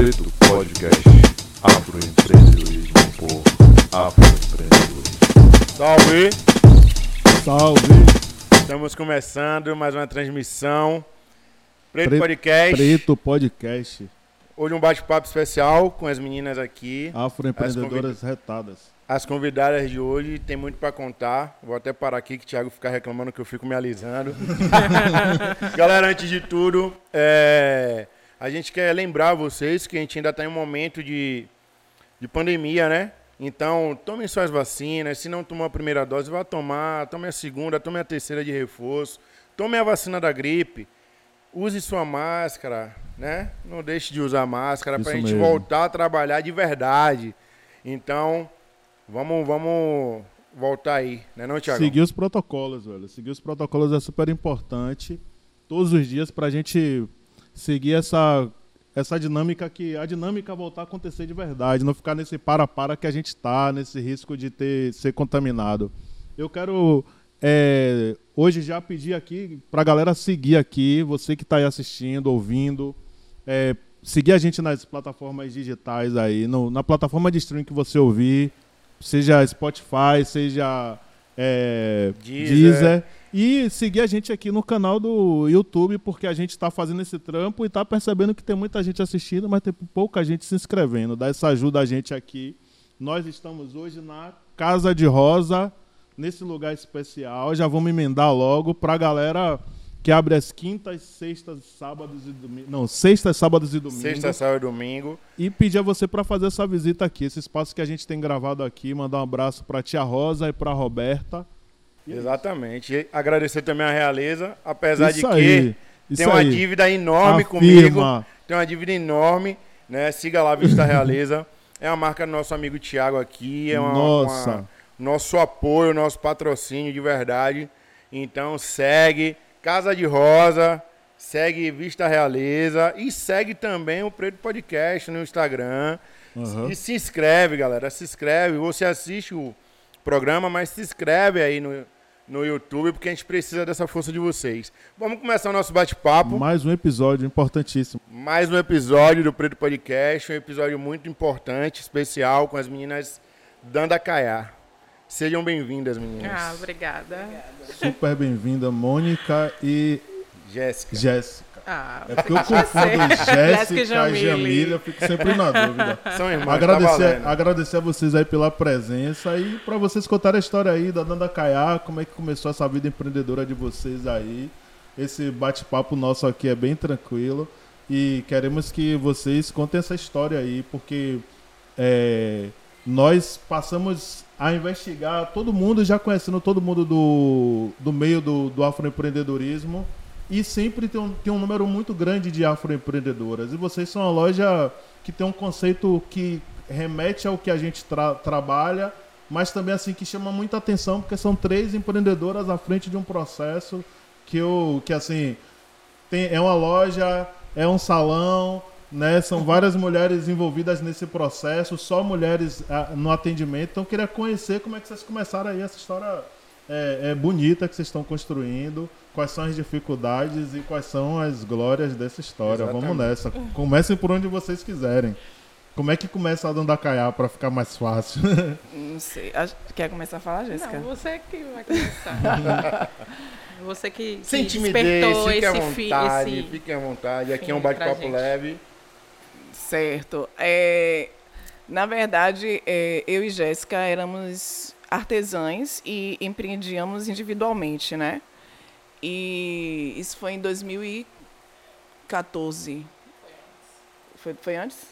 Preto Podcast Afroempreendedorismo por Afroempreendedores. Salve! Salve! Estamos começando mais uma transmissão. Preto Pre- Podcast. Preto Podcast. Hoje um bate-papo especial com as meninas aqui. Afroempreendedoras retadas. As convidadas de hoje tem muito para contar. Vou até parar aqui que o Thiago fica reclamando que eu fico me alisando. Galera, antes de tudo, é, a gente quer lembrar vocês que a gente ainda está em um momento de, de pandemia, né? Então, tomem suas vacinas. Se não tomou a primeira dose, vá tomar. Tome a segunda, tome a terceira de reforço. Tome a vacina da gripe. Use sua máscara, né? Não deixe de usar máscara para a gente mesmo. voltar a trabalhar de verdade. Então, vamos, vamos voltar aí, né, não, Thiago? Seguir os protocolos, velho. Seguir os protocolos é super importante. Todos os dias pra gente seguir essa, essa dinâmica que. A dinâmica voltar a acontecer de verdade. Não ficar nesse para-para que a gente tá, nesse risco de ter, ser contaminado. Eu quero. é, hoje já pedir aqui pra galera seguir aqui, você que tá aí assistindo, ouvindo. é, seguir a gente nas plataformas digitais aí, no- na plataforma de streaming que você ouvir, seja Spotify, seja é, Deezer. Deezer. E seguir a gente aqui no canal do YouTube, porque a gente está fazendo esse trampo e está percebendo que tem muita gente assistindo, mas tem pouca gente se inscrevendo. Dá essa ajuda a gente aqui. Nós estamos hoje na Casa de Rosa, nesse lugar especial. Já vamos emendar logo para a galera que abre as quintas, sextas, sábados e domingos. Não, sextas, sábados e domingos. Sexta, sábado e domingo. E pedir a você para fazer essa visita aqui, esse espaço que a gente tem gravado aqui. Mandar um abraço para tia Rosa e para Roberta. Exatamente. E agradecer também a Realeza, apesar Isso de que aí, isso tem uma aí. dívida enorme Afirma. comigo. Tem uma dívida enorme, né? Siga lá a Vista Realeza. É a marca do nosso amigo Thiago aqui. É uma, Nossa. uma- nosso apoio, nosso patrocínio de verdade. Então segue Casa de Rosa, segue Vista Realeza e segue também o Preto Podcast no Instagram. Aham. E se inscreve, galera. Se inscreve. Você assiste o programa, mas se inscreve aí no, no YouTube, porque a gente precisa dessa força de vocês. Vamos começar o nosso bate-papo. Mais um episódio importantíssimo. Mais um episódio do Preto Podcast, um episódio muito importante, especial, com as meninas dando a caiar. Sejam bem-vindas, meninas. Ah, obrigada. Super bem-vinda, Mônica e Jéssica. Jéssica. Ah, É porque eu confundo Jéssica e. Jamília, eu fico sempre na dúvida. São irmãs, tá Agradecer, valendo. agradecer a vocês aí pela presença e para vocês contarem a história aí da Danda Caiá, como é que começou essa vida empreendedora de vocês aí. Esse bate-papo nosso aqui é bem tranquilo e queremos que vocês contem essa história aí, porque é, nós passamos a investigar, todo mundo já conhecendo todo mundo do, do meio do, do afroempreendedorismo e sempre tem um, tem um número muito grande de afroempreendedoras. E vocês são uma loja que tem um conceito que remete ao que a gente tra- trabalha, mas também assim que chama muita atenção, porque são três empreendedoras à frente de um processo que eu que assim tem, é uma loja, é um salão, né? São várias mulheres envolvidas nesse processo, só mulheres ah, no atendimento. Então eu queria conhecer como é que vocês começaram aí essa história é, é bonita que vocês estão construindo, quais são as dificuldades e quais são as glórias dessa história. Vamos Exatamente. nessa. Comecem por onde vocês quiserem. Como é que começa a Dandacaiá para ficar mais fácil? Não sei. Quer começar a falar, Jéssica? Não, você que vai começar. você que, que Sem timidez, despertou fique à esse, fi, vontade, esse... fique à vontade. Aqui é um bate-papo gente. leve. Certo. É, na verdade, é, eu e Jéssica éramos artesãs e empreendíamos individualmente, né? E isso foi em 2014. Foi, foi antes?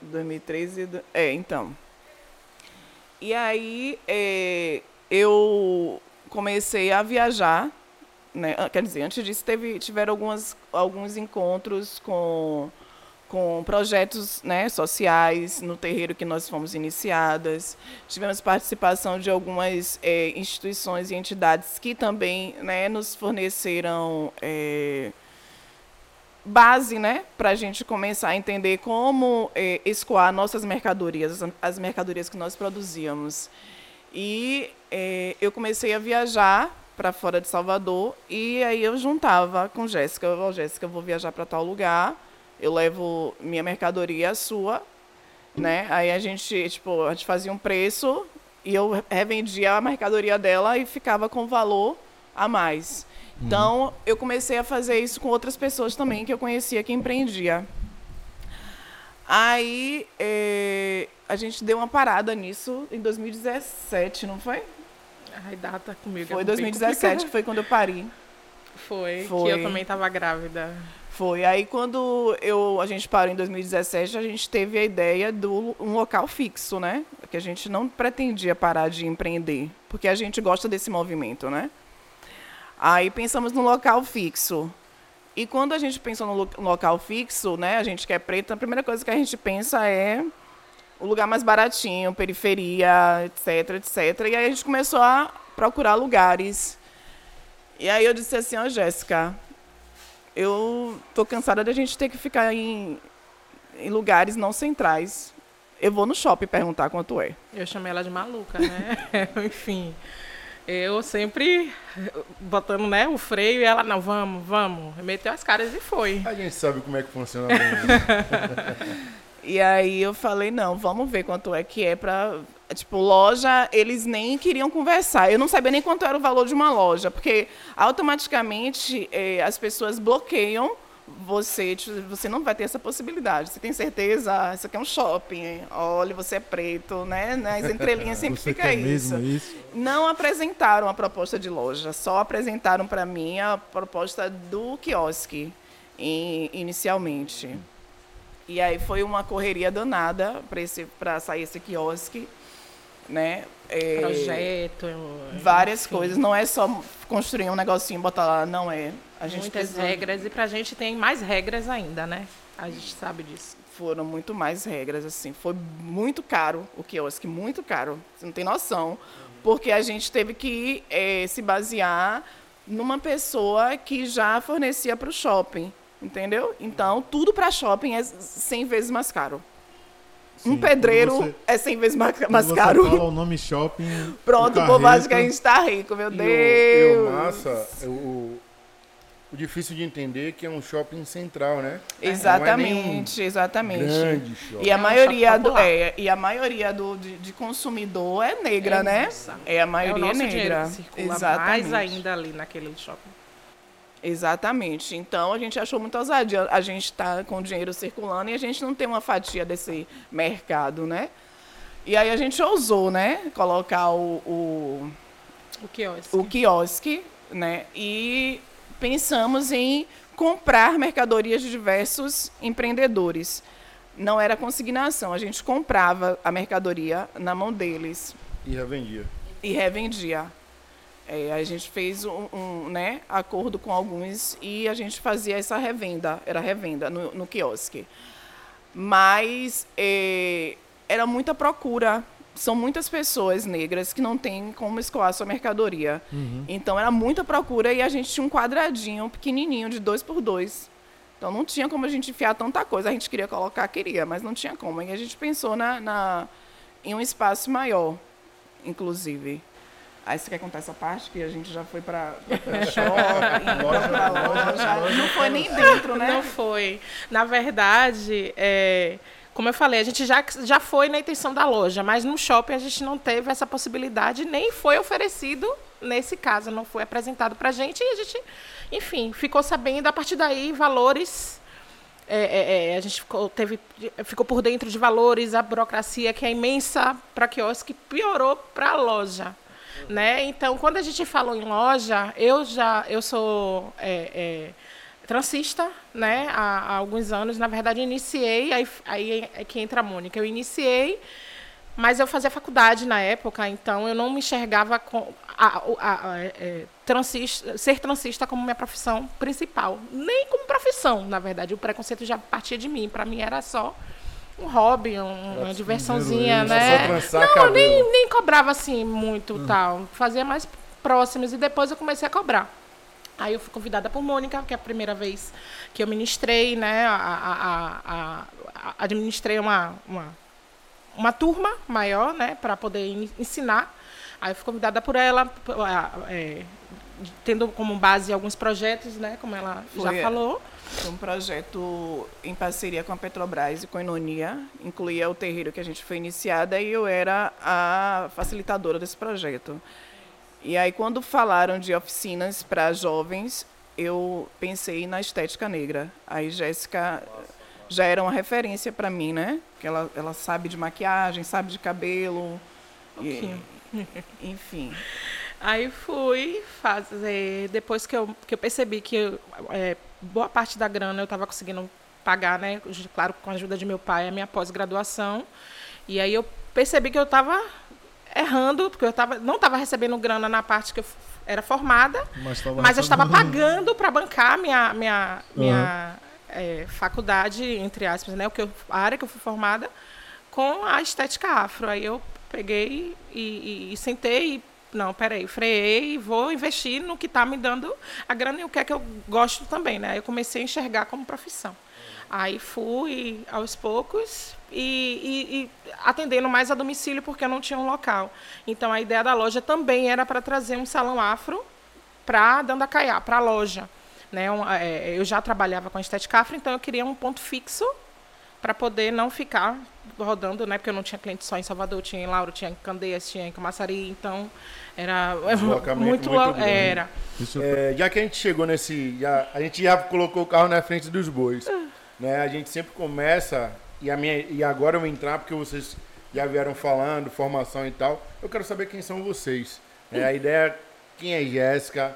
2013. do- É, então. E aí é, eu comecei a viajar, né? Quer dizer, antes disso teve, tiveram algumas, alguns encontros com, com projetos né, sociais no terreiro que nós fomos iniciadas. Tivemos participação de algumas é, instituições e entidades que também né, nos forneceram é, base, né, para a gente começar a entender como eh, escoar nossas mercadorias, as- as mercadorias que nós produzíamos. E eh, eu comecei a viajar para fora de Salvador e aí eu juntava com Jéssica, ó, Jéssica, eu vou viajar para tal lugar, eu levo minha mercadoria a sua, né? Aí a gente, tipo, a gente fazia um preço e eu revendia a mercadoria dela e ficava com valor a mais. Então, eu comecei a fazer isso com outras pessoas também que eu conhecia que empreendia. Aí, eh, a gente deu uma parada nisso em 2017, não foi? Ai, data comigo. Foi é bem 2017 que foi quando eu parei. Foi, Foi. que eu também tava grávida. Foi. Aí quando eu, a gente parou em 2017, a gente teve a ideia do um local fixo, né? Que a gente não pretendia parar de empreender, porque a gente gosta desse movimento, né? Aí pensamos no local fixo. E quando a gente pensou no lo- local fixo, né, a gente que é preto, a primeira coisa que a gente pensa é o lugar mais baratinho, periferia, etc, etc. E aí a gente começou a procurar lugares. E aí eu disse assim, ó, Jéssica, eu tô cansada da gente ter que ficar em, em lugares não centrais. Eu vou no shopping perguntar quanto é. Eu chamei ela de maluca, né? Enfim. Eu sempre botando né, o freio e ela, não, vamos, vamos. Meteu as caras e foi. A gente sabe como é que funciona bem. né? E aí eu falei, não, vamos ver quanto é que é pra. Tipo, loja, eles nem queriam conversar. Eu não sabia nem quanto era o valor de uma loja, porque automaticamente eh, as pessoas bloqueiam você. tipo, Você não vai ter essa possibilidade. Você tem certeza? Ah, Isso aqui é um shopping. hein? Olha, você é preto, né? Nas entrelinhas sempre fica isso. isso? Não apresentaram a proposta de loja, só apresentaram para mim a proposta do quiosque inicialmente. E aí foi uma correria danada para sair esse quiosque, né? É, Projeto. várias enfim, coisas, não é só construir um negocinho e botar lá, não é. A gente Muitas precisou- regras. E pra gente tem mais regras ainda, né? A gente sabe disso. foram muito mais regras, assim. Foi muito caro o quiosque, muito caro. Você não tem noção. Porque a gente teve que eh, se basear numa pessoa que já fornecia para o shopping, entendeu? Então, tudo para shopping é 100 vezes mais caro. um Sim, pedreiro quando você- é 100 vezes mais, mais você caro. fala o nome shopping. Pronto, o povo acha que a gente está rico, meu E o, e Deus. o massa, o, o- o difícil de entender é que é um shopping central, né? Exatamente, exatamente. Grande shopping. E a É um maioria shopping do é, e a maioria do de, de consumidor é negra, É, né? nossa. É a É o maioria nosso é negra. que circula Exatamente. mais ainda ali naquele shopping. Exatamente. Então a gente achou muito ousadia. A gente está com o dinheiro circulando e a gente não tem uma fatia desse mercado, né? E aí a gente ousou, né? Colocar o, o, O quiosque. o quiosque, né? E pensamos em comprar mercadorias de diversos empreendedores. Não era consignação, a gente comprava a mercadoria na mão deles E revendia. e revendia. É, a gente fez um, um, né, acordo com alguns e a gente fazia essa revenda, era revenda no, no quiosque. Mas é, era muita procura. São muitas pessoas negras que não têm como escoar sua mercadoria. Então era muita procura e a gente tinha um quadradinho pequenininho de dois por dois. Então não tinha como a gente enfiar tanta coisa. A gente queria colocar, queria, mas não tinha como. E a gente pensou na, na, em um espaço maior, inclusive. Aí você quer contar essa parte que a gente já foi para shopping, Loja, pra loja, loja, loja. não foi nem dentro, né? Não foi. Na verdade, é, como eu falei, a gente já, já foi na intenção da loja, mas no shopping a gente não teve essa possibilidade, nem foi oferecido nesse caso, não foi apresentado para a gente e a gente, enfim, ficou sabendo a partir daí valores. é, é, é, a gente ficou, teve, ficou por dentro de valores, a burocracia que é imensa para quiosque piorou para a loja. Né? Então, quando a gente falou em loja, eu já eu sou é, é, transista, né? Há, há alguns anos, na verdade, iniciei, aí, aí é que entra a Mônica. Eu iniciei, mas eu fazia faculdade na época, então eu não me enxergava com a, a- a- é, transista, ser transista como minha profissão principal, nem como profissão, na verdade. O preconceito já partia de mim. Para mim era só um hobby, um- uma diversãozinha, né? Não, cabelo. nem, nem cobrava assim muito tal. Fazia mais próximos e depois eu comecei a cobrar. Aí eu fui convidada por Mônica, que é a primeira vez que eu ministrei, né? A, a, a- administrei uma, uma, uma turma maior, né? Para poder en- ensinar. Aí eu fui convidada por ela, é, tendo como base alguns projetos, né? Como ela Foi, já é. falou. Foi um projeto em parceria com a Petrobras e com a Enonia, incluía o terreiro que a gente foi iniciada e eu era a facilitadora desse projeto. E aí, quando falaram de oficinas para jovens, eu pensei na estética negra. Aí, Jéssica já era uma referência para mim, né? Que ela, ela sabe de maquiagem, sabe de cabelo. e- enfim. Aí fui fazer. Depois que eu, que eu percebi que eu, é, boa parte da grana eu estava conseguindo pagar, né? Claro, com a ajuda de meu pai, a minha pós-graduação. E aí eu percebi que eu estava errando, porque eu tava, não estava recebendo grana na parte que eu era formada, Mas, mas eu estava pagando para bancar minha, minha, minha é, faculdade, entre aspas, né? O que eu, a área que eu fui formada, com a estética afro. Aí eu peguei e, e- e sentei e, não, peraí, freiei e vou investir no que está me dando a grana e o que é que eu gosto também, né? Eu comecei a enxergar como profissão. Aí fui aos poucos e, e- e atendendo mais a domicílio porque eu não tinha um local. Então a ideia da loja também era para trazer um salão afro para Dandacaiá, para a loja. Né? Um, é, eu já trabalhava com a estética afro, então eu queria um ponto fixo para poder não ficar rodando, né? Porque eu não tinha cliente só em Salvador, tinha em Lauro, tinha em Candeias, tinha em Camaçari, então era Deslocamento muito, muito era. É, já que a gente chegou nesse. Já, a gente já colocou o carro na frente dos bois. Né? A gente sempre começa, e, a minha, e agora eu vou entrar porque vocês já vieram falando, formação e tal. Eu quero saber quem são vocês. né? A ideia é quem é Jéssica,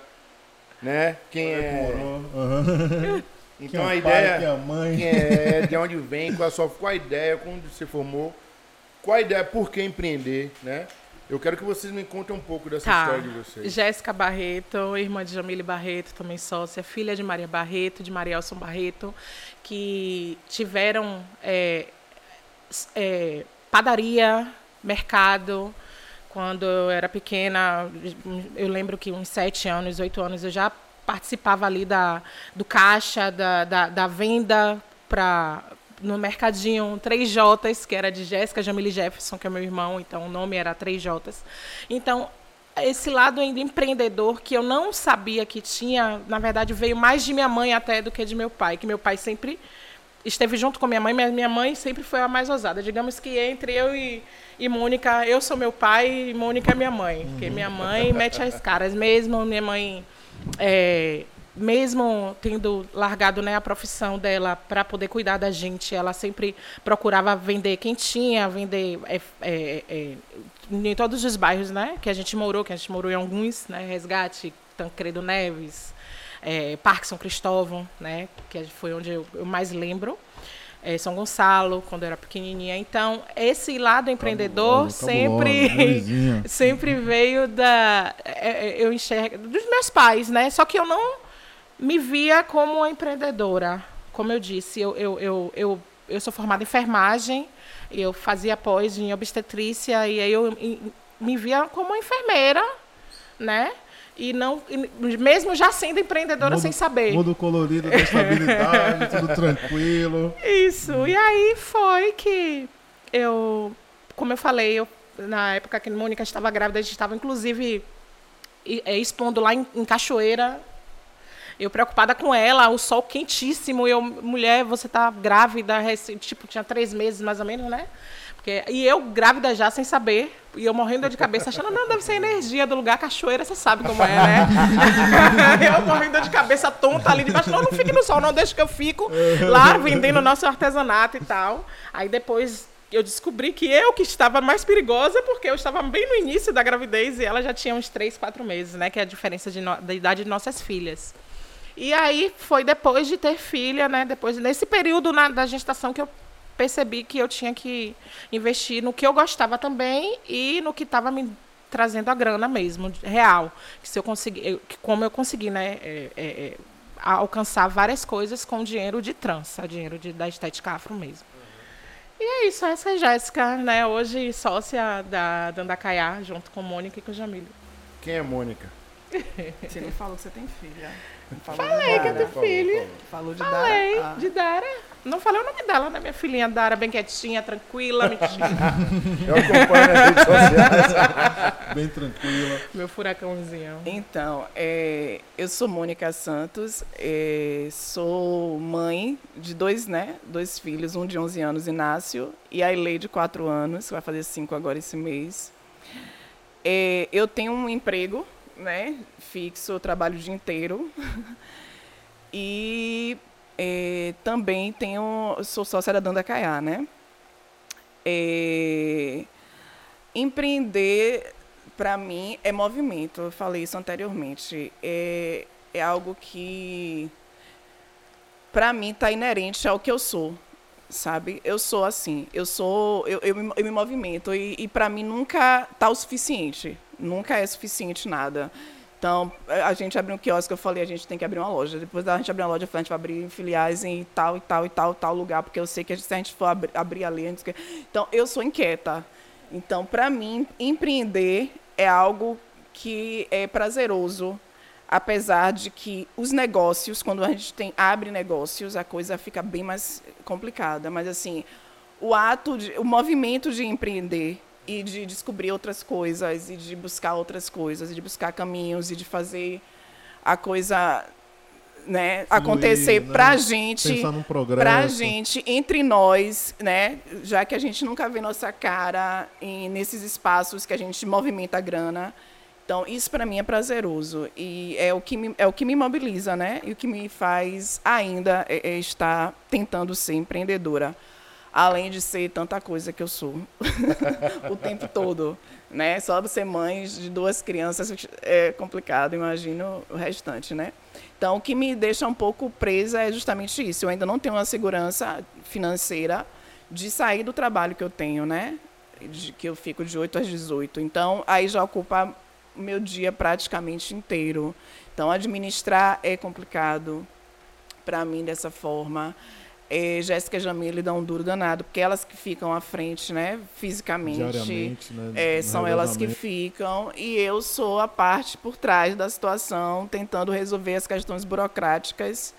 né? Quem é. Então Quem é a ideia. pai, quem é a mãe. Quem é, de onde vem, qual a sua qual a ideia, quando você formou, qual a ideia, por que empreender, né? Eu quero que vocês me contem um pouco dessa Tá. história de vocês. Jéssica Barreto, irmã de Jamile Barreto, também sócia, filha de Maria Barreto, de Marielson Barreto, que tiveram é, é, padaria, mercado. Quando eu era pequena, eu lembro que uns sete anos, oito anos, eu já participava ali da, do caixa, da, da, da venda para no mercadinho 3Js, que era de Jéssica Jamile Jefferson, que é meu irmão, então o nome era 3Js. Então, esse lado ainda empreendedor que eu não sabia que tinha, na verdade, veio mais de minha mãe até do que de meu pai, que meu pai sempre esteve junto com minha mãe, mas minha mãe sempre foi a mais ousada. Digamos que entre eu e, e Mônica, eu sou meu pai e Mônica é minha mãe. Porque minha mãe mete as caras mesmo, minha mãe, é, mesmo tendo largado né, a profissão dela para poder cuidar da gente, ela sempre procurava vender quentinha, vender é, é, é, em todos os bairros né, que a gente morou, que a gente morou em alguns, né, Resgate, Tancredo Neves, é, Parque São Cristóvão, né, que foi onde eu, eu mais lembro. É, São Gonçalo, quando eu era pequenininha. Então, esse lado empreendedor Cabuloso, cabuloso, sempre Luizinha. sempre veio da é, eu enxergo dos meus pais, né? Só que eu não me via como uma empreendedora. Como eu disse, eu, eu, eu, eu, eu sou formada em enfermagem, eu fazia pós em obstetrícia e aí eu me via como uma enfermeira, né? E não, e mesmo já sendo empreendedora Mundo- sem saber. Mundo colorido da estabilidade, tudo tranquilo. Isso. E aí foi que eu, como eu falei, eu, na época que a Mônica estava grávida, a gente estava inclusive é, expondo lá em, em Cachoeira. Eu preocupada com ela, o sol quentíssimo. Eu, mulher, você tá grávida, rece- tipo, tinha três meses mais ou menos, né? Porque, e eu grávida já, sem saber. E eu morrendo de cabeça, achando, não, deve ser energia do lugar. Cachoeira, você sabe como é, né? eu morrendo de cabeça tonta ali debaixo. Não, não fique no sol, não, deixa que eu fico lá vendendo nosso artesanato e tal. Aí depois eu descobri que eu que estava mais perigosa, porque eu estava bem no início da gravidez e ela já tinha uns três, quatro meses, né? Que é a diferença de no- da idade de nossas filhas. E aí foi depois de ter filha, né? Depois nesse período na- da gestação que eu percebi que eu tinha que investir no que eu gostava também e no que estava me trazendo a grana mesmo, real. Que se eu conseguir, eu- que como eu consegui, né? é, é, é, alcançar várias coisas com dinheiro de trança, dinheiro de, da estética afro mesmo. E é isso, essa é a Jéssica, né? Hoje sócia da Dandacaiá, junto com Mônica e com Jamílio. Quem é Mônica? Você nem falou que você tem filha. Falou Falei que eu Dara. tenho filho. Falou de Falei Dara. Ah, de Dara. Não falei o nome dela, né? Minha filhinha Dara, bem quietinha, tranquila, mentira. Eu acompanho nas redes sociais. Bem tranquila. Meu furacãozinho. Então, é, eu sou Mônica Santos, é, sou mãe de dois, né, dois filhos, um de 11 anos, Inácio, e a Ilê de 4 anos, que vai fazer 5 agora esse mês. É, eu tenho um emprego né, fixo, eu trabalho o dia inteiro. e é, também tenho, sou sócia da Danda Caiá, né? É, empreender, para mim, é movimento. Eu falei isso anteriormente. É, é algo que, para mim, está inerente ao que eu sou, sabe? Eu sou assim. Eu sou, eu, eu, eu me movimento e, e para mim nunca está o suficiente. Nunca é suficiente nada. Então, a gente abriu um quiosque, eu falei, a gente tem que abrir uma loja. Depois da gente abrir uma loja, eu falei, a gente vai abrir filiais em tal e tal e tal tal lugar, porque eu sei que se a gente for abrir, abrir ali, a gente... então eu sou inquieta. Então, para mim, empreender é algo que é prazeroso, apesar de que os negócios, quando a gente tem abre negócios, a coisa fica bem mais complicada. Mas assim, o ato, de, o movimento de empreender e de descobrir outras coisas e de buscar outras coisas e de buscar caminhos e de fazer a coisa né, acontecer né? para a gente, para a gente entre nós, né, já que a gente nunca vê nossa cara em, nesses espaços que a gente movimenta a grana. Então isso para mim é prazeroso e é o que me, é o que me mobiliza, né, e o que me faz ainda é, é estar tentando ser empreendedora além de ser tanta coisa que eu sou o tempo todo, né? Só ser mãe de duas crianças é complicado, imagino o restante, né? Então, o que me deixa um pouco presa é justamente isso. Eu ainda não tenho uma segurança financeira de sair do trabalho que eu tenho, né? De, que eu fico de 8 às 18. Então, aí já ocupa o meu dia praticamente inteiro. Então, administrar é complicado para mim dessa forma é, Jéssica e Jamile dão um duro danado, porque elas que ficam à frente, né, fisicamente, né, é, são elas que ficam, e eu sou a parte por trás da situação, tentando resolver as questões burocráticas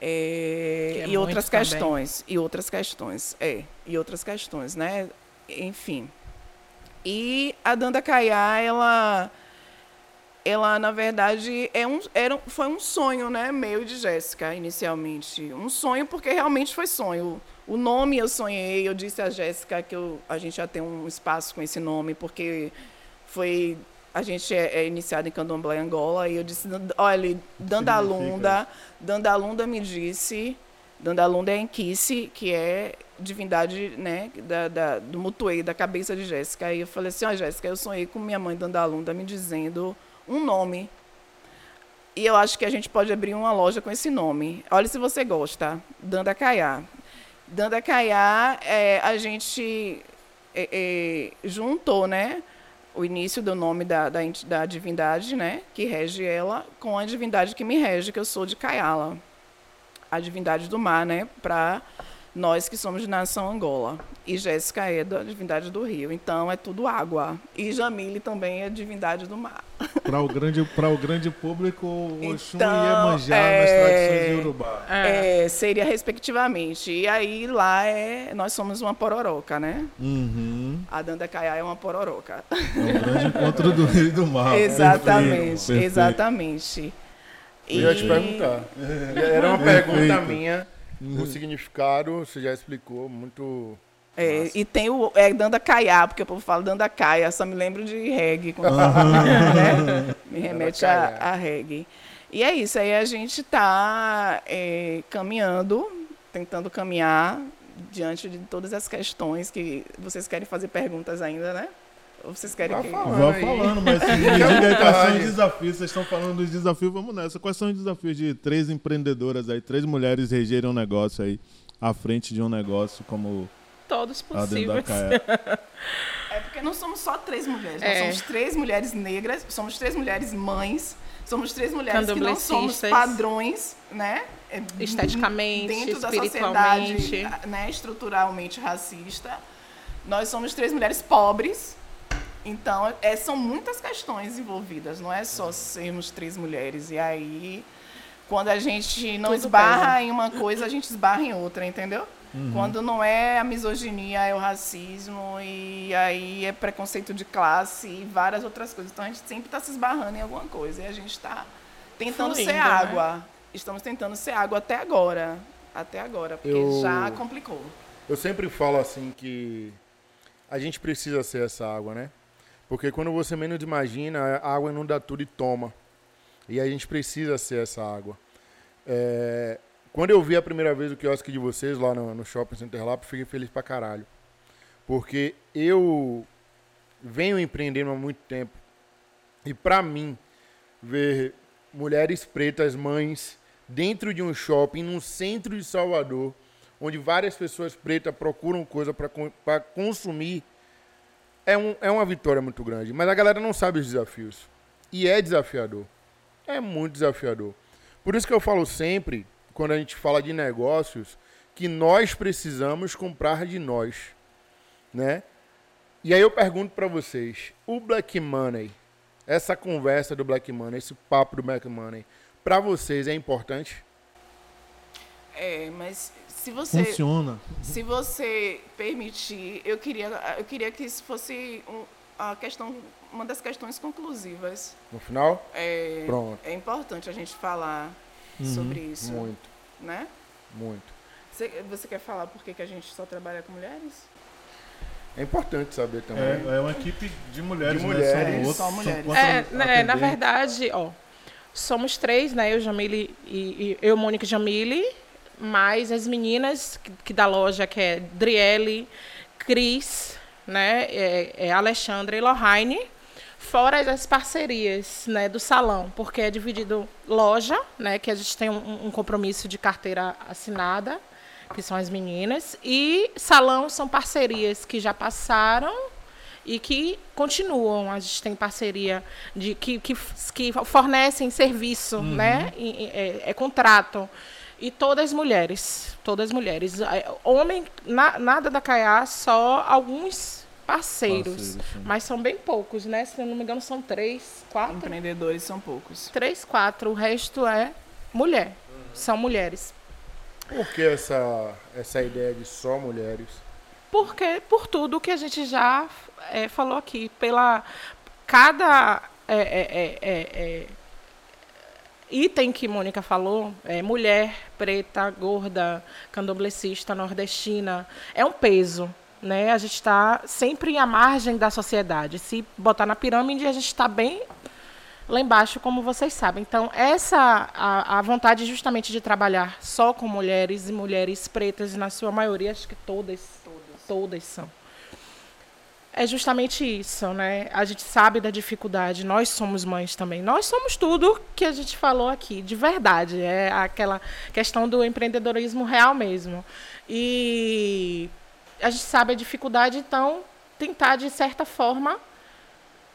é, Que é e outras também. questões, e outras questões, é, e outras questões, né, enfim. E a Danda Caiá, ela ela na verdade é um, era, foi um sonho, né, meu e de Jéssica inicialmente. Um sonho porque realmente foi sonho. O nome eu sonhei, eu disse a Jéssica que eu, a gente já tem um espaço com esse nome porque foi a gente é, é iniciado em Candomblé Angola e eu disse, olha, Dandalunda, Dandalunda me disse, Dandalunda é Enquice, que é divindade, né, da, da, do Mutuei, da cabeça de Jéssica. Aí eu falei assim, ó, Jéssica, eu sonhei com minha mãe Dandalunda me dizendo um nome. E eu acho que a gente pode abrir uma loja com esse nome. Olha se você gosta. Danda Caiá. Danda Caiá, é, a gente é, é, juntou, né? O início do nome da, da, da divindade, né? Que rege ela, com a divindade que me rege, que eu sou de Caiala. A divindade do mar, né? Para nós que somos de nação Angola. E Jéssica é da divindade do rio. Então é tudo água. E Jamile também é divindade do mar. Para o grande, para o grande público, Oxum Então, e Iemanjá é- nas tradições de Urubá. É, seria respectivamente. E aí lá é, nós somos uma pororoca, né? Uhum. A Danda Caiá é uma pororoca. É um grande encontro do rio e do mar. exatamente, Perfeito, perfeito. exatamente. Eu ia te perguntar. Era uma Perfeito. pergunta minha. O significado, você já explicou, muito. É, e tem o é Danda Caiá, porque o povo fala Danda Caia, só me lembro de reggae. quando- né? Me remete a, a reggae. E é isso, aí a gente está caminhando, tentando caminhar diante de todas as questões que vocês querem fazer perguntas ainda, né? Ou vocês querem Vai que... falar. Vá falando, mas me diga aí quais são os desafios. Vocês estão falando dos desafios, vamos nessa. Quais são os desafios de três empreendedoras aí, três mulheres regerem um negócio aí, à frente de um negócio como Todos possíveis. É porque não somos só três mulheres, nós É. somos três mulheres negras, somos três mulheres mães, somos três mulheres que não somos padrões, né? É, Esteticamente, dentro da sociedade, né, estruturalmente racista. Nós somos três mulheres pobres. Então, é, são muitas questões envolvidas, não é só sermos três mulheres. E aí Quando a gente não Tudo esbarra pesa. em uma coisa, a gente esbarra em outra, entendeu? Quando não é a misoginia, é o racismo, e aí é preconceito de classe e várias outras coisas. Então a gente sempre está se esbarrando em alguma coisa. E a gente está tentando Fluindo, ser né? água. Estamos tentando ser água até agora. Até agora, porque Eu- já complicou. Eu sempre falo assim que a gente precisa ser essa água, né? Porque quando você menos imagina, a água inunda tudo e toma. E a gente precisa ser essa água. É, Quando eu vi a primeira vez o quiosque de vocês lá no, no Shopping Center Lapa, fiquei feliz pra caralho. Porque eu venho empreendendo há muito tempo. E pra mim, ver mulheres pretas, mães, dentro de um shopping, no centro de Salvador, onde várias pessoas pretas procuram coisa para consumir, é, um, é uma vitória muito grande. Mas a galera não sabe os desafios. E é desafiador. É muito desafiador. Por isso que eu falo sempre, quando a gente fala de negócios, que nós precisamos comprar de nós, né? E aí eu pergunto para vocês, o Black Money, essa conversa do Black Money, esse papo do Black Money, para vocês é importante? É, mas se você. Funciona. Se você permitir, eu queria, eu queria que isso fosse um- a questão, uma das questões conclusivas. No final? É, Pronto. é importante a gente falar sobre isso, Muito, né? muito. Você, você quer falar por que, que a gente só trabalha com mulheres? É importante saber também. É, é uma equipe de mulheres, De né? mulheres, São outros, só mulheres. quatro É, né, na verdade, ó, somos três, né? Eu, Jamile e, e eu, Mônica e Jamile, mais as meninas que, que da loja, que é Driele, Cris, né? É, é Alexandra e Lohane. Fora as parcerias né, do salão, porque é dividido loja, né, que a gente tem um, um compromisso de carteira assinada, que são as meninas, e salão são parcerias que já passaram e que continuam. A gente tem parceria de que, que, que fornecem serviço, né? E- e- é, é contrato. E todas mulheres, todas mulheres. Homem, na- nada da Caiá, só alguns parceiros. Mas são bem poucos, né? Se eu não me engano, são três, quatro. Empreendedores são poucos. Três, quatro. O resto é mulher. São mulheres. Por que essa, essa ideia de só mulheres? Porque por tudo que a gente já é, falou aqui, pela cada é, é, é, é, é, item que Mônica falou, é, mulher, preta, gorda, candomblessista, nordestina, é um peso. Né? A gente está sempre à margem da sociedade. Se botar na pirâmide, a gente está bem lá embaixo, como vocês sabem. Então, essa a, a vontade justamente de trabalhar só com mulheres e mulheres pretas, na sua maioria, acho que todas, todas, são. É justamente isso, né? A gente sabe da dificuldade, nós somos mães também. Nós somos tudo que a gente falou aqui, de verdade. É aquela questão do empreendedorismo real mesmo. E a gente sabe a dificuldade, então tentar, de certa forma,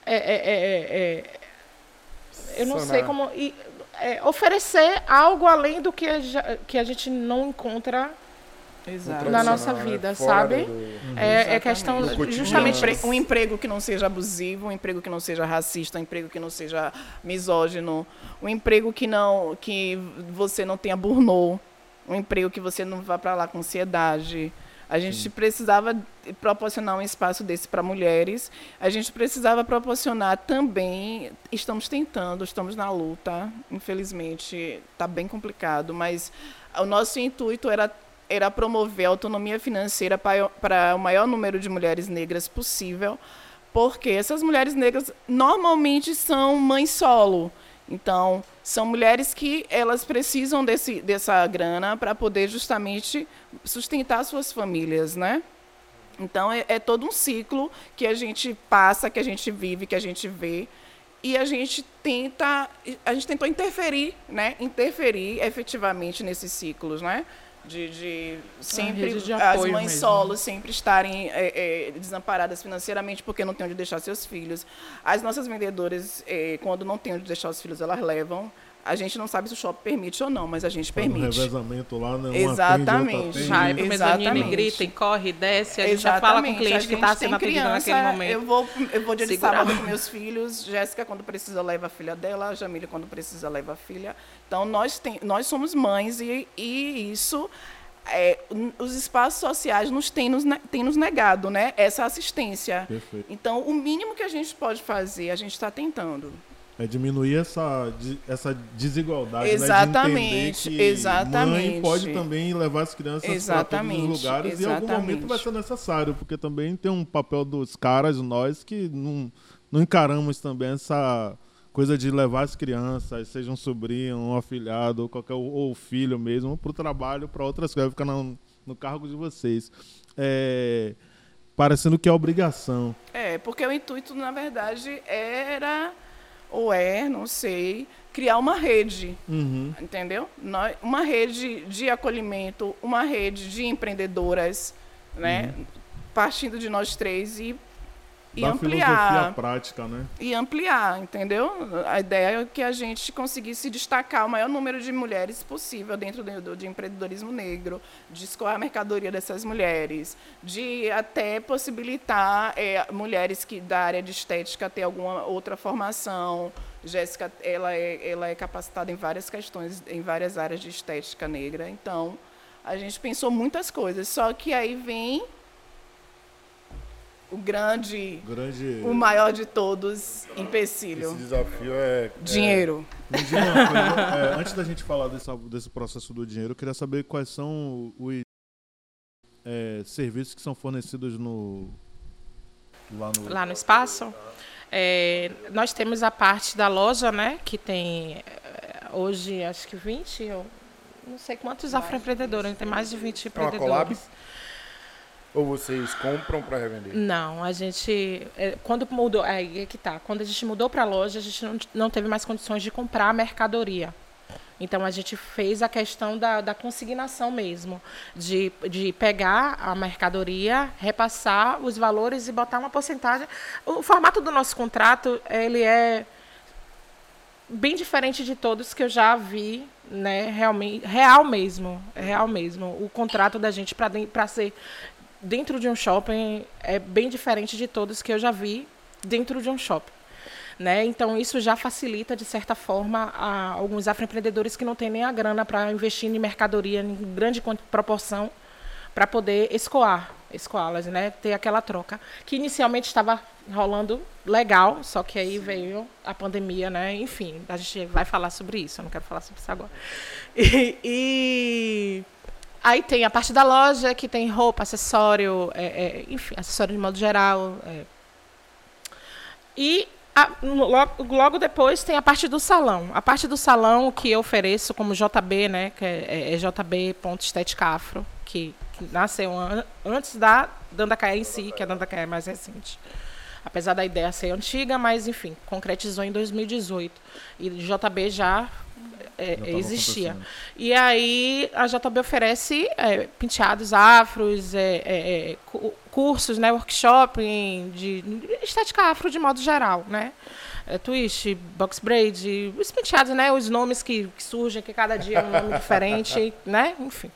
é, é, é, é, eu não sei Sanar. como e, é, oferecer algo além do que a, que a gente não encontra Exato. Na nossa vida, Fora sabe? do- é, é questão justamente Um, empre- um emprego que não seja abusivo, um emprego que não seja racista, um emprego que não seja misógino, um emprego que não que você não tenha burnout, um emprego que você não vá para lá com ansiedade. A gente precisava proporcionar um espaço desse para mulheres. A gente precisava proporcionar também. Estamos tentando, estamos na luta. Infelizmente, está bem complicado, mas o nosso intuito era era promover a autonomia financeira para o maior número de mulheres negras possível, porque essas mulheres negras normalmente são mães solo. Então, são mulheres que elas precisam desse, dessa grana para poder justamente sustentar suas famílias, né? Então, é, é todo um ciclo que a gente passa, que a gente vive, que a gente vê. E a gente tenta, a gente tentou interferir, né? Interferir efetivamente nesses ciclos, né? De, de sempre de as mães mesmo. solos sempre estarem é, é, desamparadas financeiramente porque não têm onde deixar seus filhos. As nossas vendedoras, é, quando não têm onde deixar os filhos, elas levam A gente não sabe se o shopping permite ou não, mas a gente Faz um permite. revezamento lá, né? Um Exatamente. atende, atende. pro mezanino e Exatamente. grita e corre, desce. A gente já fala com o cliente que está sendo atendido naquele momento. Eu vou, eu vou dia de Segurar. sábado com meus filhos. Jéssica, quando precisa, leva a filha dela. A Jamília, quando precisa, leva a filha. Então, nós, tem, nós somos mães e, e isso... é, os espaços sociais nos têm nos, têm nos negado né, essa assistência. Perfeito. Então, o mínimo que a gente pode fazer, a gente está tentando. É diminuir essa, essa desigualdade, Exatamente, né? De que mãe exatamente. pode também levar as crianças para todos Exatamente, os lugares e em algum exatamente. momento vai ser necessário, porque também tem um papel dos caras, nós, que não, não encaramos também essa coisa de levar as crianças, seja um sobrinho, um afilhado, ou qualquer ou filho mesmo, para o trabalho, para outras coisas, fica no, no cargo de vocês. É, parecendo que é obrigação. É, porque o intuito, na verdade, era, ou é, não sei, criar uma rede, Uhum. entendeu? Uma rede de acolhimento, uma rede de empreendedoras, né? Partindo de nós três e, e da ampliar. prática, né? E ampliar, entendeu? A ideia é que a gente conseguisse destacar o maior número de mulheres possível dentro do, do- de empreendedorismo negro, de escoar a mercadoria dessas mulheres, de até possibilitar é, mulheres que da área de estética ter alguma outra formação. Jéssica, ela é, ela é capacitada em várias questões, em várias áreas de estética negra. Então, a gente pensou muitas coisas. Só que aí vem o grande Grande. o maior de todos, Esse empecilho. desafio é. Dinheiro. Diga uma coisa, é, antes da gente falar desse, desse processo do dinheiro, eu queria saber quais são os é, serviços que são fornecidos no. Lá no. lá no espaço. É, nós temos a parte da loja, né, que tem é, hoje acho que 20, eu não sei quantos afroempreendedores, tem mais de 20 É uma collab? Ou vocês compram para revender? Não, a gente é, quando mudou, aí é que tá. Quando a gente mudou para a loja, a gente não, não teve mais condições de comprar a mercadoria. Então a gente fez a questão da, da consignação mesmo, de, de pegar a mercadoria, repassar os valores e botar uma porcentagem. O formato do nosso contrato ele é bem diferente de todos que eu já vi, né? Realmente, real mesmo, real mesmo. O contrato da gente para ser dentro de um shopping é bem diferente de todos que eu já vi dentro de um shopping. Né? Então, isso já facilita, de certa forma, a alguns afroempreendedores que não têm nem a grana para investir em mercadoria em grande proporção para poder escoar, escoá-las, né? ter aquela troca. Que inicialmente estava rolando legal, só que aí veio a pandemia, né? enfim, a gente vai falar sobre isso, eu não quero falar sobre isso agora. E, e aí tem a parte da loja, que tem roupa, acessório, é, é, enfim, acessório de modo geral. é. E a- logo, logo depois tem a parte do salão. A parte do salão que eu ofereço como JB, né, que é, é JB.estética afro, que, que nasceu an- antes da Dandacaia em si, que a Dandacaia é mais recente. Apesar da ideia ser antiga, mas enfim, concretizou em 2018. E JB já, é, existia. E aí a JB oferece é, penteados afros, é, é, é, cu- cursos, né, workshop de estética afro de modo geral, né? É, twist, box braid, os penteados, né, os nomes que, que surgem, que cada dia é um nome diferente, né? Enfim.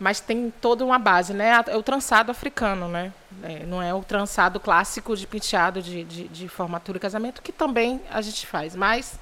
Mas tem toda uma base, né? É o trançado africano, né? É, não é o trançado clássico de penteado de, de, de formatura e casamento, que também a gente faz, mas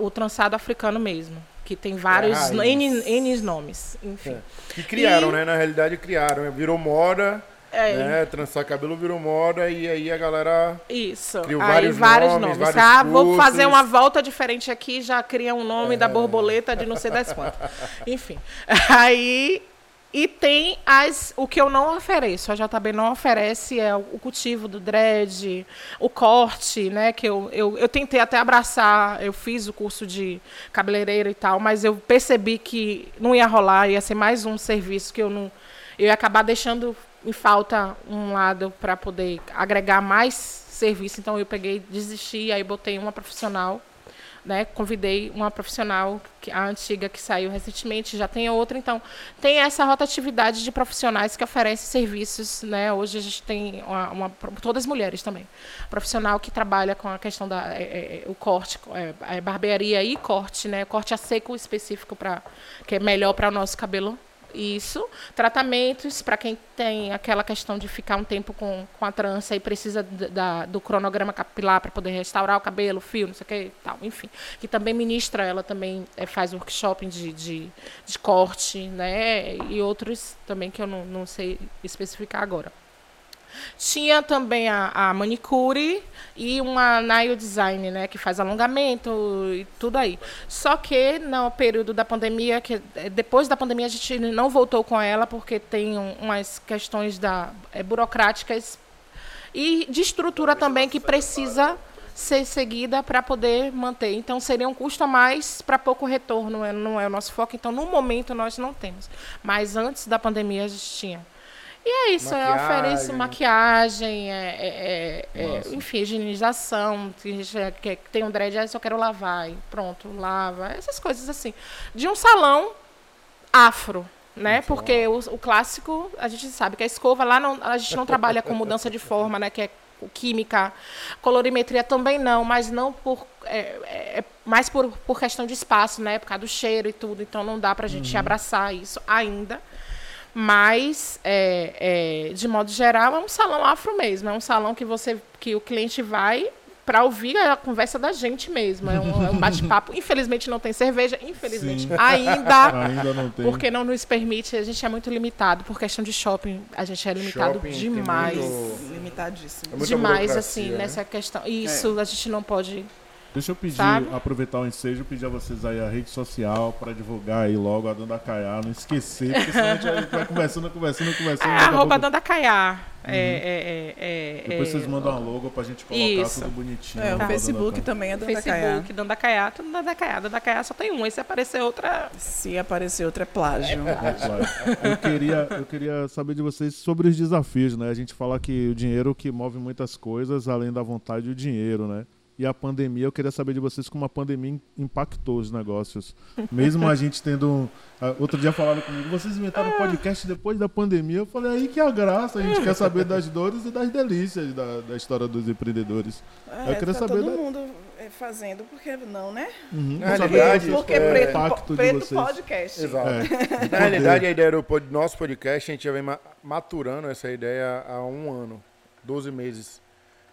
o trançado africano mesmo, que tem vários raiz. N, N nomes, enfim. Que criaram, E- né? Na realidade criaram. Virou moda, É. né? Trançar cabelo virou moda e aí a galera. Isso. Criou Aí vários vários, nomes, nomes. vários ah, vou fazer uma volta diferente aqui, já cria um nome É. da borboleta de não sei das quantas. Enfim. Aí. E tem as, o que eu não ofereço, a JB não oferece é o cultivo do dread, o corte, né? Que eu, eu, eu tentei até abraçar, eu fiz o curso de cabeleireira e tal, mas eu percebi que não ia rolar, ia ser mais um serviço que eu não. Eu ia acabar deixando em falta um lado para poder agregar mais serviço. Então eu peguei, desisti, aí botei uma profissional né, convidei uma profissional, a antiga que saiu recentemente, já tem outra. Então, tem essa rotatividade de profissionais que oferecem serviços. Né? Hoje a gente tem uma, uma todas mulheres também. Profissional que trabalha com a questão da é, é, o corte, é, barbearia e corte, né? corte a seco específico, pra, que é melhor para o nosso cabelo isso. Tratamentos para quem tem aquela questão de ficar um tempo com, com a trança e precisa da, do cronograma capilar para poder restaurar o cabelo, o fio, não sei o que tal, enfim. Que também ministra, ela também é, faz workshop de, de, de, corte, né? E outros também que eu não, não sei especificar agora. Tinha também a, a, manicure e uma nail design, né, que faz alongamento e tudo aí. Só que no período da pandemia, que é, depois da pandemia a gente não voltou com ela porque tem um, umas questões da é, burocráticas e de estrutura também que precisa ser seguida para poder manter. Então seria um custo a mais para pouco retorno, é, não é o nosso foco. Então no momento nós não temos, mas antes da pandemia a gente tinha. E é isso, maquiagem. eu ofereço maquiagem, é, é, é, é enfim, higienização. Tem gente que tem um dread, aí só quero lavar, e pronto, lava. Essas coisas assim. De um salão afro, né? Porque o, o, clássico, a gente sabe que a escova lá não, a gente não trabalha com mudança de forma, né? Que é química, colorimetria também não, mas não por é, é, é, mais por, por questão de espaço, né? Por causa do cheiro e tudo. Então não dá para a gente uhum. abraçar isso ainda. Mas, é, é, de modo geral, é um salão afro mesmo. É um salão que você, que o cliente vai para ouvir a conversa da gente mesmo. É um, é um bate-papo. Infelizmente não tem cerveja, infelizmente Sim. ainda, ainda não tem. porque não nos permite. A gente é muito limitado por questão de shopping. A gente é limitado shopping demais, muito... limitadíssimo, é demais assim né? nessa questão. Isso é. a gente não pode Deixa eu pedir, Sabe? aproveitar o ensejo, pedir a vocês aí a rede social para divulgar aí logo a Danda Caiá, não esquecer, porque senão a gente vai conversando, conversando, conversando. É, arroba pouco... Danda Caiá. Uhum. É, é, é, é, Depois vocês mandam uma logo pra gente colocar Isso. tudo bonitinho. É, o Facebook também é Danda Facebook, Caiá. Danda Caiá, tudo Danda Caiá. Danda Caiá só tem um, e se aparecer outra... Se aparecer outra é plágio. É plágio. eu, queria, eu queria saber de vocês sobre os desafios, né? A gente fala que o dinheiro que move muitas coisas, além da vontade, o dinheiro, né? E a pandemia, eu queria saber de vocês como a pandemia impactou os negócios. Mesmo a gente tendo. Uh, outro dia falaram comigo, vocês inventaram um podcast depois da pandemia. Eu falei, aí que é a graça, a gente quer saber das dores e das delícias da, da história dos empreendedores. É, eu queria tá saber. Todo da... mundo é, fazendo, porque não, né? Uhum. Na realidade, porque é, preto, impacto preto podcast. Exato. É. Na realidade, a ideia do nosso podcast, a gente já vem maturando essa ideia há um ano, 12 meses,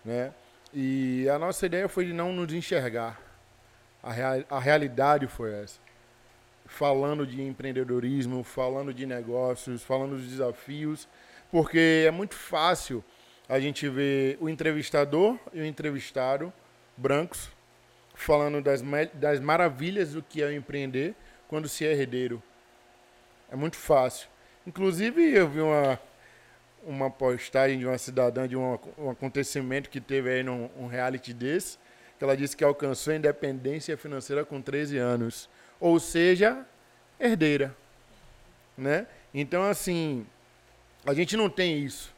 né? E a nossa ideia foi de não nos enxergar. A, real, a realidade foi essa. Falando de empreendedorismo, falando de negócios, falando dos desafios, porque é muito fácil a gente ver o entrevistador e o entrevistado brancos falando das, das maravilhas do que é empreender quando se é herdeiro. É muito fácil. Inclusive, eu vi uma, uma postagem de uma cidadã de um, um acontecimento que teve aí num um reality desse, que ela disse que alcançou a independência financeira com 13 anos. Ou seja, herdeira. Né? Então, assim, a gente não tem isso.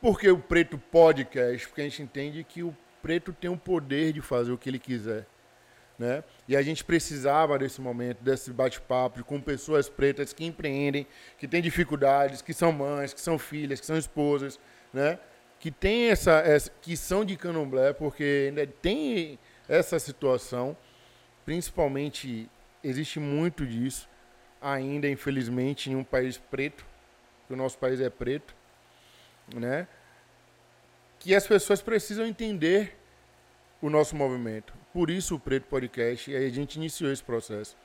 Porque o preto podcast? Porque a gente entende que o preto tem o poder de fazer o que ele quiser. Né? E a gente precisava desse momento, desse bate-papo com pessoas pretas que empreendem, que têm dificuldades, que são mães, que são filhas, que são esposas, né? que tem essa, essa que são de candomblé, porque ainda tem essa situação, principalmente existe muito disso ainda, infelizmente, em um país preto, que o nosso país é preto, né? Que as pessoas precisam entender o nosso movimento. Por isso o Preto Podcast, e aí a gente iniciou esse processo.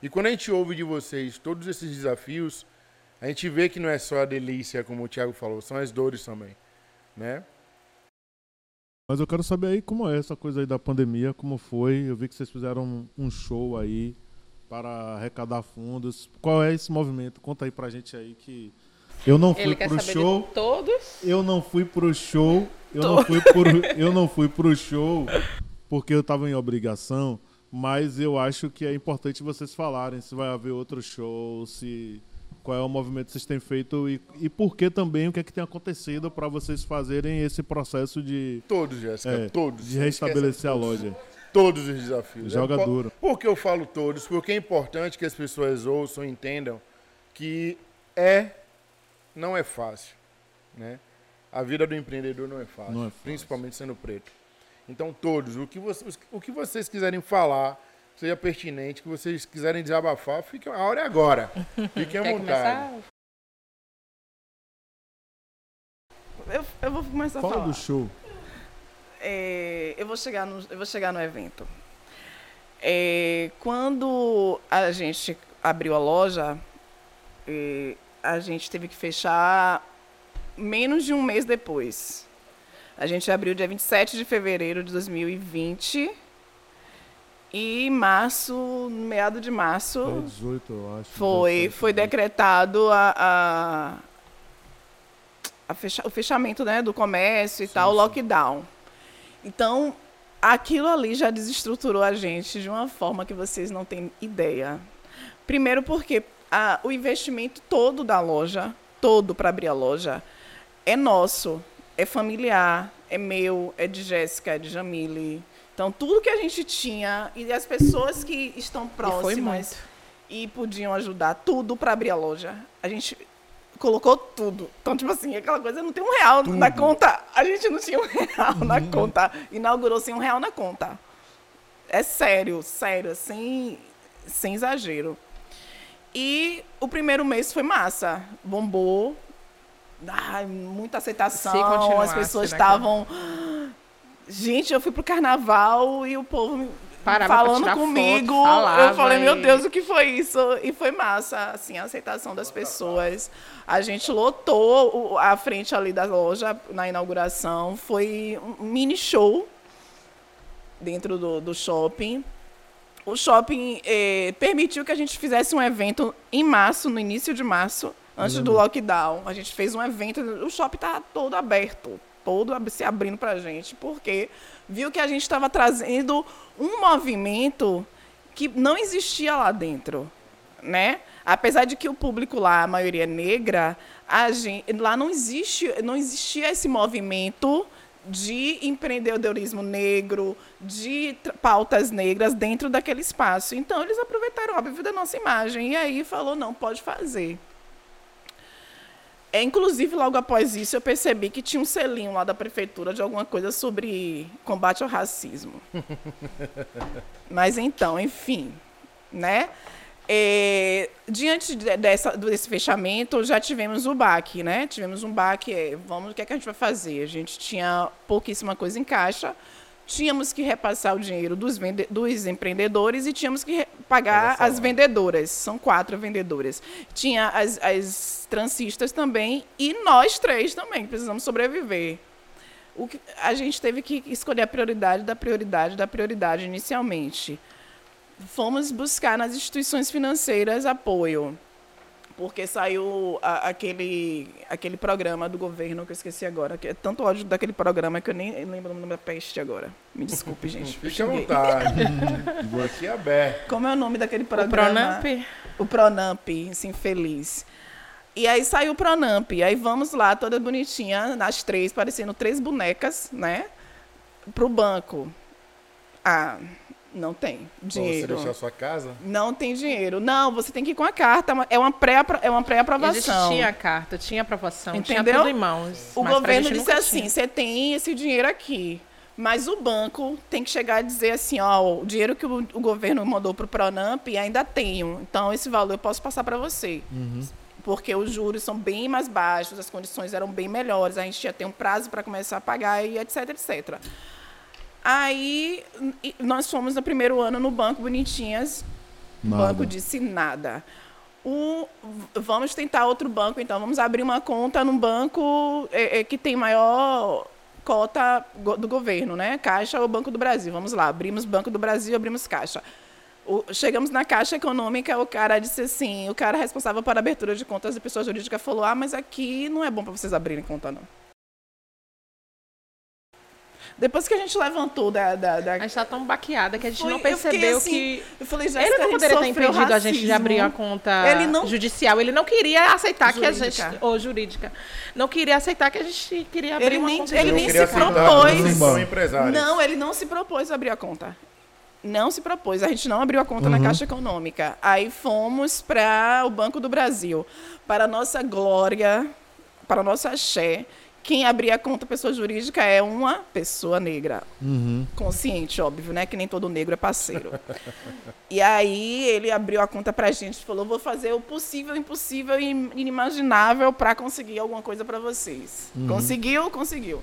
E quando a gente ouve de vocês todos esses desafios, a gente vê que não é só a delícia, como o Thiago falou, são as dores também, né? Mas eu quero saber aí como é essa coisa aí da pandemia, como foi. Eu vi que vocês fizeram um show aí para arrecadar fundos. Qual é esse movimento? Conta aí pra gente aí que eu não fui Ele pro show. todos? Eu não fui pro show. Eu não fui pro eu não fui pro show porque eu estava em obrigação, mas eu acho que é importante vocês falarem se vai haver outro show, se qual é o movimento que vocês têm feito e, e por que também o que é que tem acontecido para vocês fazerem esse processo de todos, Jéssica, é, todos de restabelecer a loja. todos os desafios. Joga É po- duro. Por que eu falo todos? Porque é importante que as pessoas ouçam e entendam que é, não é fácil, né? A vida do empreendedor não é fácil, Não é fácil. principalmente sendo preto. Então todos, o que, vocês, o que vocês quiserem falar, seja pertinente, que vocês quiserem desabafar, fiquem, a hora é agora. Fiquem à vontade. Eu, eu vou começar a Fala falar. do show. É, eu, vou chegar no, eu vou chegar no evento. É, quando a gente abriu a loja, é, a gente teve que fechar menos de um mês depois. A gente abriu dia 27 de fevereiro de 2020. E março, no meado de março, Foi 18, eu acho. foi, 17, foi 18. decretado a, a, a fecha- o fechamento né, do comércio e tal, o lockdown. Então, aquilo ali já desestruturou a gente de uma forma que vocês não têm ideia. Primeiro porque a- o investimento todo da loja, todo para abrir a loja, é nosso, é familiar, é meu, é de Jéssica, é de Jamile. Então, tudo que a gente tinha e as pessoas que estão E próximas muito. e podiam ajudar tudo para abrir a loja. A gente colocou tudo. Então, tipo assim, aquela coisa, não tem um real na conta. A gente não tinha um real na conta. Inaugurou sem um real na conta. É sério, sério, sem, sem exagero. E o primeiro mês foi massa. Bombou. Muita aceitação. As pessoas né, estavam. Gente, eu fui pro carnaval e o povo Parava falando tirar foto, comigo. eu falei, meu e- Deus, o que foi isso? E foi massa, assim, a aceitação das pessoas. A gente lotou a frente ali da loja na inauguração. Foi um mini show dentro do, do shopping. O shopping eh, permitiu que a gente fizesse um evento em março, no início de março, antes do lockdown. A gente fez um evento, o shopping estava todo aberto, todo se abrindo para a gente, porque viu que a gente estava trazendo um movimento que não existia lá dentro, né? Apesar de que o público lá, a maioria é negra, a gente, lá não existe, não existia esse movimento de empreendedorismo negro, de pautas negras dentro daquele espaço. Então eles aproveitaram óbvio da nossa imagem e aí falou não pode fazer. É, inclusive, logo após isso, eu percebi que tinha um selinho lá da prefeitura de alguma coisa sobre combate ao racismo. Mas então, enfim, né? É, diante de- dessa, desse fechamento, já tivemos o baque, né? Tivemos um baque, é, vamos, o que, é que a gente vai fazer? A gente tinha pouquíssima coisa em caixa, tínhamos que repassar o dinheiro dos, vende- dos empreendedores e tínhamos que pagar as vendedoras. São quatro vendedoras. Tinha as, as transistas também e nós três também, precisamos sobreviver. O que, a gente teve que escolher a prioridade da prioridade da prioridade inicialmente. Fomos buscar nas instituições financeiras apoio, porque saiu a- aquele, aquele programa do governo que eu esqueci agora, que é tanto ódio daquele programa que eu nem lembro o nome da peste agora. Me desculpe, gente. Fique à vontade. Aqui é aberto. Como é o nome daquele O programa? Pronamp, O Pronamp, assim, feliz. E aí saiu o Pronamp. Aí vamos lá, toda bonitinha, nas três, parecendo três bonecas, né? Pro banco. Ah, não tem Pra você dinheiro. deixar sua casa? Não tem dinheiro. Não, você tem que ir com a carta. É uma pré é uma pré-aprovação. Existia a carta, tinha aprovação, tinha Entendeu? tudo em mãos. O governo disse assim: tinha. você tem esse dinheiro aqui. Mas o banco tem que chegar e dizer assim: ó, o dinheiro que o, o governo mandou para o Pronamp ainda tenho. Então, esse valor eu posso passar para você. Porque os juros são bem mais baixos, as condições eram bem melhores, a gente ia ter um prazo para começar a pagar e etc, etc. Aí, nós fomos no primeiro ano no banco, bonitinhas, o Nada. banco disse nada. O, vamos tentar outro banco, então. Vamos abrir uma conta num banco é, é, que tem maior cota do governo, né? Caixa ou Banco do Brasil. Vamos lá, abrimos Banco do Brasil, abrimos Caixa. O- chegamos na Caixa Econômica, o cara disse assim, o cara responsável para abertura de contas de pessoa jurídica falou, ah, mas aqui não é bom para vocês abrirem conta, não. Depois que a gente levantou da... da, da A gente tá tão baqueada que a gente Foi- não eu fiquei percebeu assim, que. Eu falei, Ele Jéssica, não poderia ter impedido a gente de abrir a conta Ele não- judicial. Ele não queria aceitar que a gente. Jurídica. Ou jurídica. Não queria aceitar que a gente queria abrir Ele uma nem- conta ele Eu nem se propôs. Não, ele não se propôs a abrir a conta. Não se propôs, a gente não abriu a conta Uhum. na Caixa Econômica. Aí fomos para o Banco do Brasil. Para nossa glória, para nossa axé, quem abria a conta pessoa jurídica é uma pessoa negra. Uhum. Consciente, óbvio, né? Que nem todo negro é parceiro. e aí ele abriu a conta pra gente e falou: vou fazer o possível, impossível e inimaginável para conseguir alguma coisa para vocês. Conseguiu, conseguiu.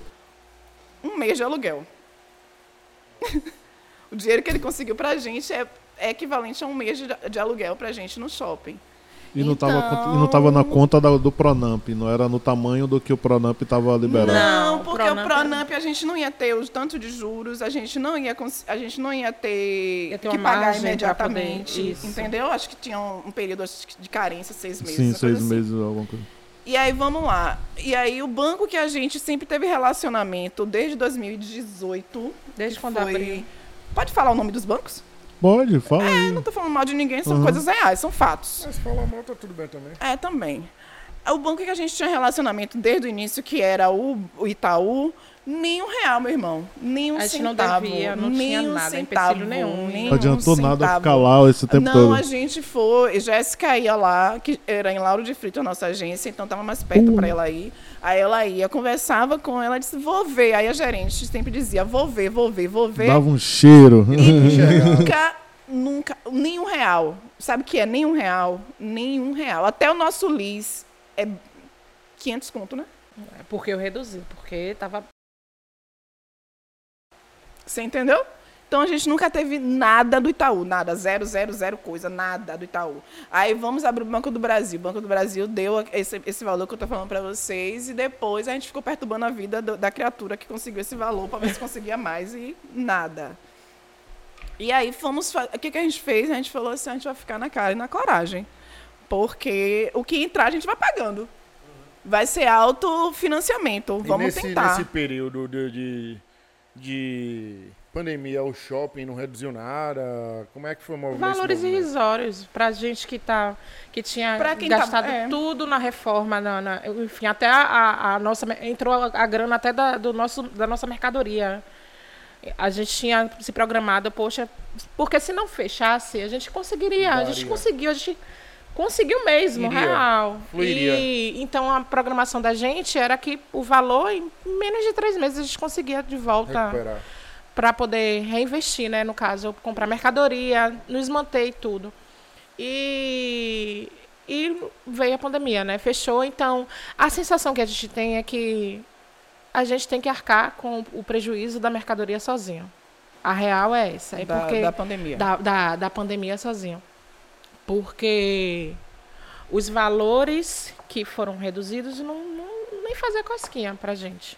Um mês de aluguel. o dinheiro que ele conseguiu pra gente é, é equivalente a um mês de, de aluguel pra gente no shopping. E não, tava, Então- e não tava na conta da- do Pronamp, não era no tamanho do que o Pronamp tava liberando. Não, porque Pronamp- o Pronamp a gente não ia ter o tanto de juros, a gente não ia, a gente não ia ter Ia ter que uma pagar imediatamente, entendeu? Acho que tinha um, um período de carência, seis meses. Sim, seis assim. meses, alguma coisa. E aí, vamos lá. E aí, o banco que a gente sempre teve relacionamento desde 2018. Desde quando foi... abriu. Pode falar o nome dos bancos? Pode, fala aí. Não tô falando mal de ninguém, são Uhum. coisas reais, são fatos. Mas se falar mal, tá tudo bem também. É, também. O banco que a gente tinha relacionamento desde o início, que era o, o Itaú, nem um real, meu irmão. Nem um A gente não centavo. devia, não nem tinha um nada, centavo, nenhum. nem Não adiantou um nada ficar lá esse tempo não, todo. a gente foi. Jéssica ia lá, que era em Lauro de Frito, a nossa agência, então estava mais perto Uh. para ela ir. Aí ela ia, conversava com ela, disse: Vou ver. Aí a gerente sempre dizia: Vou ver, vou ver, vou ver. Dava um cheiro. E nunca, nunca, nenhum real. Sabe o que é nenhum real? Nenhum real. Até o nosso Liz é 500 conto, né? É Porque eu reduzi, porque tava Você entendeu? Então a gente nunca teve nada do Itaú, nada, zero, zero, zero coisa, nada do Itaú. Aí vamos abrir o Banco do Brasil. O Banco do Brasil deu esse, esse valor que eu estou falando para vocês e depois a gente ficou perturbando a vida do- da criatura que conseguiu esse valor para ver se conseguia mais e nada. E aí fomos, o que, que a gente fez? A gente falou assim, a gente vai ficar na cara e na coragem, porque o que entrar a gente vai pagando. Vai ser autofinanciamento. E Vamos nesse, tentar. nesse período de, de pandemia, o shopping não reduziu nada? Como é que foi o movimento? valores irrisórios pra gente que, tá, que tinha Pra quem tá- gastado é. tudo na reforma, na, na- enfim, até a, a- nossa. Entrou a, a grana até da, do nosso, da nossa mercadoria. A gente tinha se programado, poxa, porque se não fechasse, a gente conseguiria. A gente Daria. conseguiu, a gente conseguiu mesmo, Iria. real. Fluiria. E então a programação da gente era que o valor, em menos de três meses, a gente conseguia de volta Recuperar. Para poder reinvestir, né? No caso, comprar mercadoria, nos manter e tudo. E, e veio a pandemia, né? Fechou. Então, a sensação que a gente tem é que a gente tem que arcar com o prejuízo da mercadoria sozinho. A real é essa. É da, porque da pandemia. da, da, da pandemia sozinho. Porque os valores que foram reduzidos não, não nem fazer cosquinha pra gente.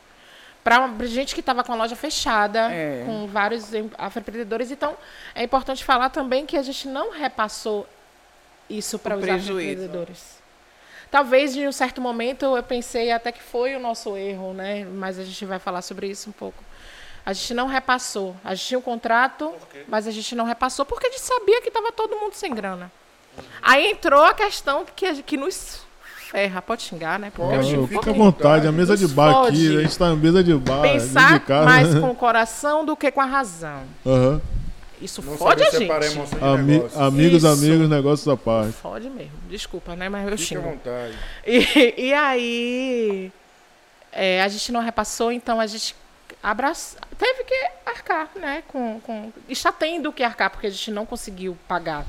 Pra gente que estava com a loja fechada, É. com vários em- afroempreendedores. Então, é importante falar também que a gente não repassou isso para os afroempreendedores. Talvez em um certo momento eu pensei até que foi o nosso erro, né? Mas a gente vai falar sobre isso um pouco. A gente não repassou. A gente tinha um contrato, mas a gente não repassou porque a gente sabia que estava todo mundo sem grana. Aí entrou a questão que, que nos ferra. Pode xingar, né? Pode, xingo um fica à vontade, a mesa de bar aqui, a gente tá na mesa de bar. Pensar de casa. mais com o coração do que com a razão. Aham. Isso Não fode a gente. Ami- amigos, Isso. amigos, negócios à parte. Fode mesmo. Desculpa, né? Mas eu Fique à xingo. vontade. E, e aí, é, a gente não repassou, então a gente abraça, teve que arcar, né? Com, com, está tendo que arcar, porque a gente não conseguiu pagar.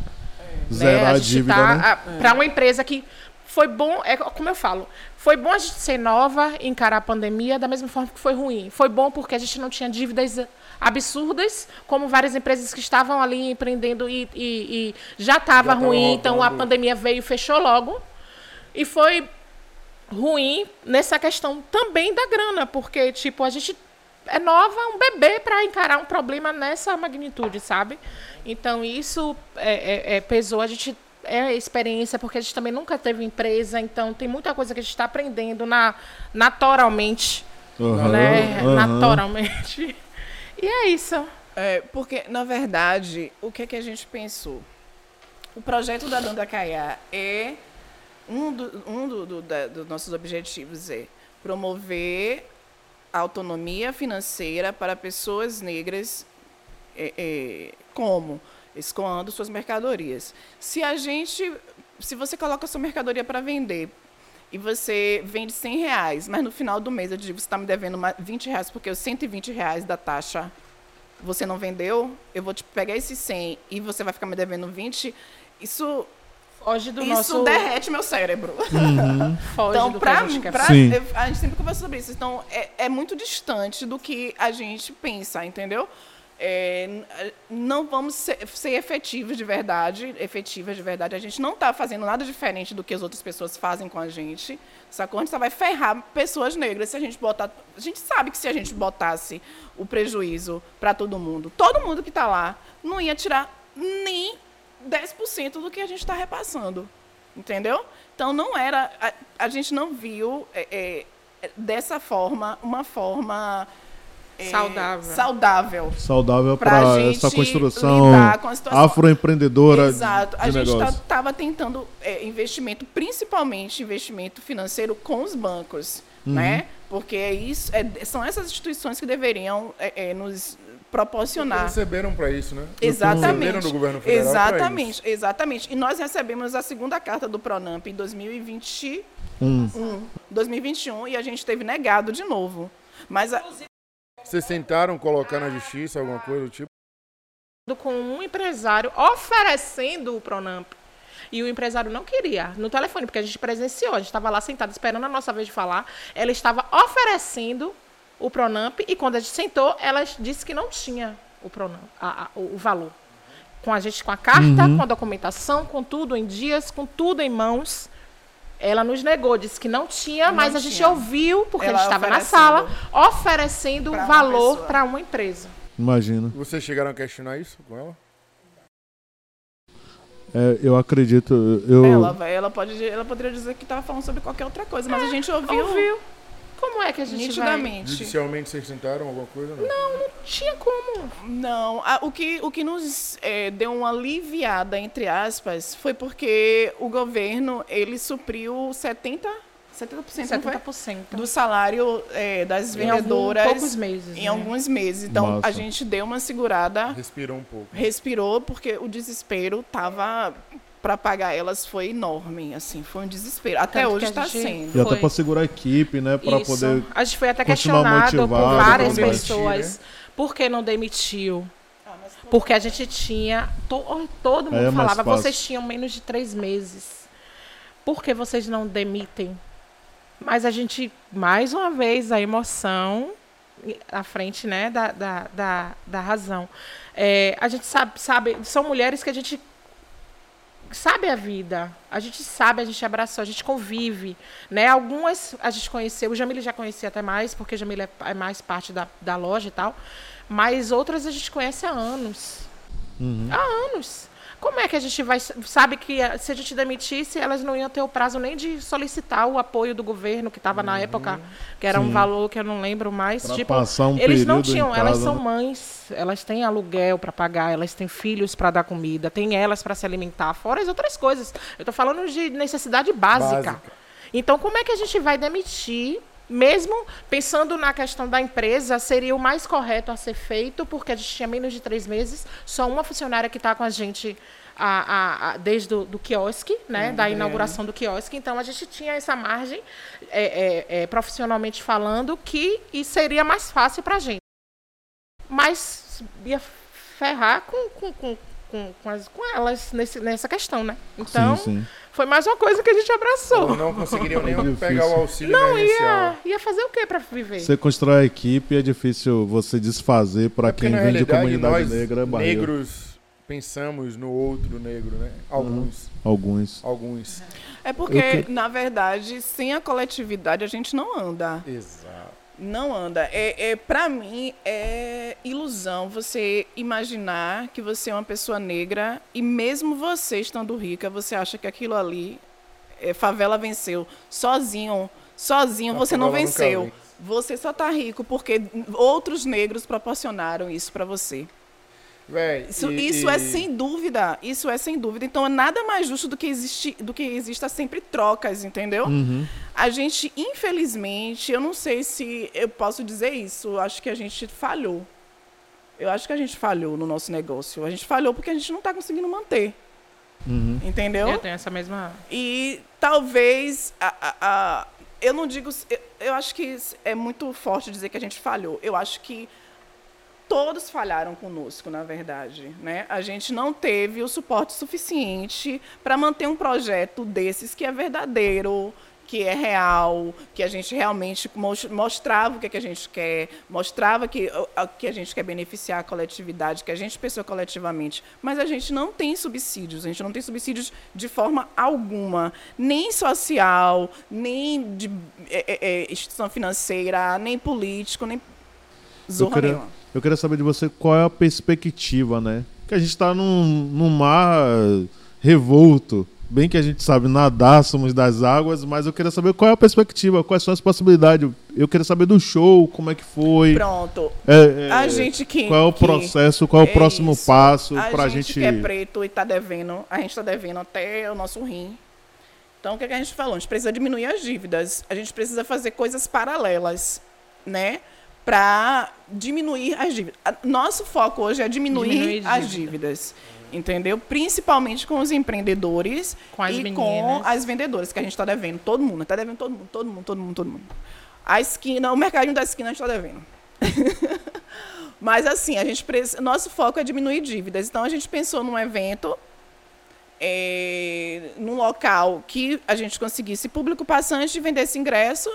Zerar né? a a gente dívida, tá, né? Para uma empresa que foi bom, é como eu falo, foi bom a gente ser nova, encarar a pandemia da mesma forma que foi ruim. Foi bom porque a gente não tinha dívidas absurdas, como várias empresas que estavam ali empreendendo e, e- e já estava ruim, então a pandemia veio e fechou logo. E foi ruim nessa questão também da grana, porque, tipo, a gente é nova, um bebê para encarar um problema nessa magnitude, sabe? Então, isso é, é- é, pesou. A gente é experiência, porque a gente também nunca teve empresa, então tem muita coisa que a gente está aprendendo na, naturalmente, Aham, né? aham. Naturalmente. E é isso. É, porque, na verdade, o que, é que a gente pensou? O projeto da Danda Caiá é um, do- um do- do- da- dos nossos objetivos é promover a autonomia financeira para pessoas negras é, é, Como? Escoando suas mercadorias. Se a gente, se você coloca a sua mercadoria para vender e você vende 100 reais, mas no final do mês eu digo, você está me devendo uma- 20 reais porque os 120 reais da taxa você não vendeu, eu vou te pegar esses 100 e você vai ficar me devendo 20, isso, Foge do isso nosso... derrete meu cérebro. Foge Então, do que pra, a gente quer pra- eu- a gente sempre conversa sobre isso. Então, é, é muito distante do que a gente pensa, entendeu? É, não vamos ser, ser efetivos de verdade, efetivas de verdade. A gente não está fazendo nada diferente do que as outras pessoas fazem com a gente. Sacou? A gente só vai ferrar pessoas negras se a gente botar. A gente sabe que se a gente botasse o prejuízo para todo mundo, todo mundo que está lá, não ia tirar nem 10% do que a gente está repassando. Entendeu? Então não era. A, a gente não viu é, é, dessa forma, uma forma. É, Saudável. Saudável. Saudável para gente essa construção lidar com a situação. afroempreendedora Exato. de A gente negócio. estava tentando é, investimento, principalmente investimento financeiro com os bancos, né? Porque é isso, é- são essas instituições que deveriam é, é, nos proporcionar. Receberam para isso, né? Exatamente. Receberam do governo federal Exatamente, exatamente. E nós recebemos a segunda carta do Pronamp em 2021, Hum. 2021 e a gente teve negado de novo. Mas a- isso. Vocês tentaram colocar na justiça alguma coisa do tipo? com um empresário oferecendo o Pronamp. E o empresário não queria, no telefone, porque a gente presenciou, a gente estava lá sentado esperando a nossa vez de falar. Ela estava oferecendo o Pronamp e quando a gente sentou, ela disse que não tinha o Pronamp, a- a- o o valor. Com a gente, com a carta, com a documentação, com tudo em dias, com tudo em mãos. Ela nos negou, disse que não tinha, Não mas a gente tinha. ouviu, porque Ela a gente estava na sala, oferecendo valor para uma empresa. Imagina. Vocês chegaram a questionar isso com ela? É, eu acredito. Eu, ela, vai- ela, pode, ela poderia dizer que estava falando sobre qualquer outra coisa, mas a gente ouviu, Ouviu? Como é que a gente vai... nitidamente. Judicialmente vocês tentaram alguma coisa? Não. Tinha como. Não, a- o, que, o que nos eh, deu uma aliviada, entre aspas, foi porque o governo, ele supriu 70, 70%, não foi? 70%. do salário eh, das Em algum- vendedoras poucos meses, em né? alguns meses. Então, Massa. a gente deu uma segurada, Respirou um pouco. respirou, porque o desespero tava para pagar elas foi enorme, assim, foi um desespero. Até Tanto hoje que a está gente- sendo. E até para segurar a equipe, né? Para poder. A gente foi até questionado por motivado, várias pra pessoas. Por que não demitiu? Porque a gente tinha. to- todo mundo Aí é falava, vocês tinham menos de três meses. Por que vocês não demitem? Mas a gente, mais uma vez, a emoção à frente né, da, da, da, da razão. É, a gente sabe, sabe, são mulheres que a gente sabe a vida. A gente sabe, a gente abraçou, a gente convive. Né? Algumas a gente conheceu, o Jamile já conhecia até mais, porque o Jamile é, mais parte da, da loja e tal. Mas outras a gente conhece há anos. Há anos. Como é que a gente vai. Sabe que eh, se a gente demitisse, elas não iam ter o prazo nem de solicitar o apoio do governo, que estava na época, que era um Sim. valor que eu não lembro mais. Pra tipo, passar um eles não tinham, elas são né? mães, elas têm aluguel para pagar, elas têm filhos para dar comida, têm elas para se alimentar, fora as outras coisas. Eu estou falando de necessidade básica. Básica. Então, como é que a gente vai demitir? Mesmo pensando na questão da empresa, seria o mais correto a ser feito, porque a gente tinha menos de três meses, só uma funcionária que está com a gente a- a- a- desde o do quiosque, né, da inauguração do quiosque. Então, a gente tinha essa margem, é, é, é, profissionalmente falando, que e seria mais fácil para a gente. Mas ia ferrar com, com, com, com, com, as- com elas nesse, nessa questão, né? Então, sim, sim. Foi mais uma coisa que a gente abraçou. Ou não conseguiriam nem Difícil. pegar o auxílio Não, ia, ia fazer o que para viver? Você constrói a equipe é difícil você desfazer para É quem vem de comunidade nós, negra. é barreira. negros, pensamos no outro negro, né? Alguns. Alguns. Alguns. É porque, que- na verdade, sem a coletividade a gente não anda. Exato. Não anda. É, é, para mim, é ilusão você imaginar que você é uma pessoa negra e mesmo você estando rica, você acha que aquilo ali, é, favela venceu. Sozinho, sozinho A você não venceu. vence. Você só tá rico porque outros negros proporcionaram isso para você. Véi, Isso, e- isso é e- sem dúvida, isso é sem dúvida. Então é nada mais justo do que existir, do que exista sempre trocas, entendeu? Uhum. A gente, infelizmente, eu não sei se eu posso dizer isso, eu acho que a gente falhou. Eu acho que a gente falhou no nosso negócio. A gente falhou porque a gente não está conseguindo manter. Entendeu? Eu tenho essa mesma. E talvez a, a- a- eu não digo, eu, eu acho que é muito forte dizer que a gente falhou. Eu acho que todos falharam conosco, na verdade, né? A gente não teve o suporte suficiente para manter um projeto desses que é verdadeiro, que é real, que a gente realmente mos- mostrava o que, é que a gente quer, mostrava que, a- que a gente quer beneficiar a coletividade, que a gente pensou coletivamente. Mas a gente não tem subsídios, a gente não tem subsídios de forma alguma, nem social, nem de é, é, é, instituição financeira, nem político, nem Eu zorra queria, nenhuma. Eu queria saber de você qual é a perspectiva, né? Que a gente tá num, num mar revolto. Bem que a gente sabe nadar, somos das águas, mas eu queria saber qual é a perspectiva, quais são as possibilidades. Eu queria saber do show, como é que foi. Pronto. É, é, A gente que. qual é o processo, qual é o é próximo isso. passo a pra gente, gente. que é preto e tá devendo, a gente tá devendo até o nosso rim. Então, o que, é que a gente falou? A gente precisa diminuir as dívidas. A gente precisa fazer coisas paralelas, né? Para diminuir as dívidas. Nosso foco hoje é diminuir, Diminuir as dívidas. Entendeu? Principalmente com os empreendedores Com as e meninas. com as vendedoras, que a gente está devendo. Todo mundo. Está devendo todo mundo, todo mundo, todo mundo, todo mundo. A esquina, o mercadinho da esquina a gente está devendo. Mas assim, a gente nosso foco é diminuir dívidas. Então a gente pensou num evento, é, num local que a gente conseguisse público passante, vendesse ingresso,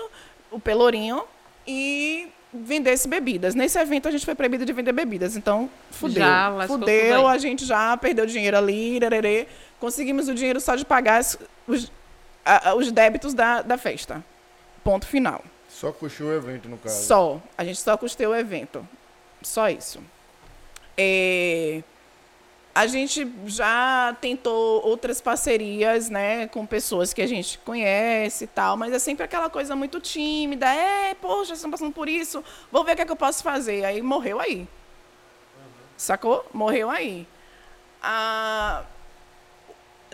o pelourinho, e vendesse bebidas. Nesse evento a gente foi proibido de vender bebidas, então fudeu. Já fudeu, a gente já perdeu dinheiro ali, rererê. conseguimos o dinheiro só de pagar os, a- os débitos da, da festa. Ponto final. Só puxou o evento, no caso. Só. A gente só custeou o evento. Só isso. É, A gente já tentou outras parcerias, né, com pessoas que a gente conhece e tal, mas é sempre aquela coisa muito tímida. É, poxa, vocês estão passando por isso, vou ver o que, é que eu posso fazer. Aí morreu aí. Sacou? Morreu aí. Ah,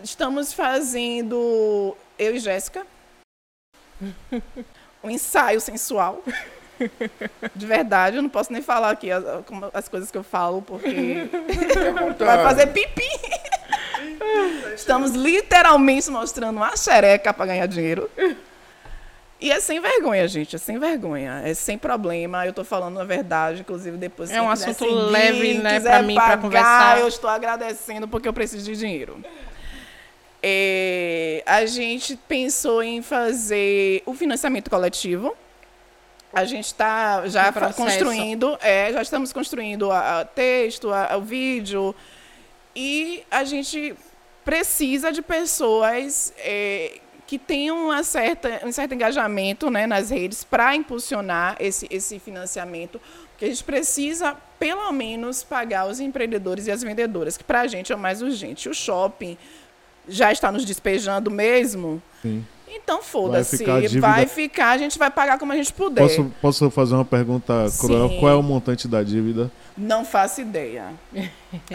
estamos fazendo, eu e Jéssica, um ensaio sensual. De verdade, eu não posso nem falar aqui as, as coisas que eu falo, porque vai fazer pipi. Estamos literalmente mostrando uma xereca para ganhar dinheiro. E é sem vergonha, gente, é sem vergonha, é sem problema. Eu tô falando a verdade, inclusive depois É um assunto seguir, leve, né, pra mim, pra pagar, conversar. Eu estou agradecendo porque eu preciso de dinheiro. É, a gente pensou em fazer o financiamento coletivo. A gente está já construindo, é, já estamos construindo a, a texto, a- o vídeo, e a gente precisa de pessoas é, que tenham uma certa, um certo engajamento né, nas redes para impulsionar esse, esse financiamento, porque a gente precisa, pelo menos, pagar os empreendedores e as vendedoras, que para a gente é o mais urgente. O shopping já está nos despejando mesmo, Sim. Então foda-se, ficar a dívida- vai ficar, a gente vai pagar como a gente puder. Posso, posso fazer uma pergunta cruel? Sim. Qual é o montante da dívida? Não faço ideia.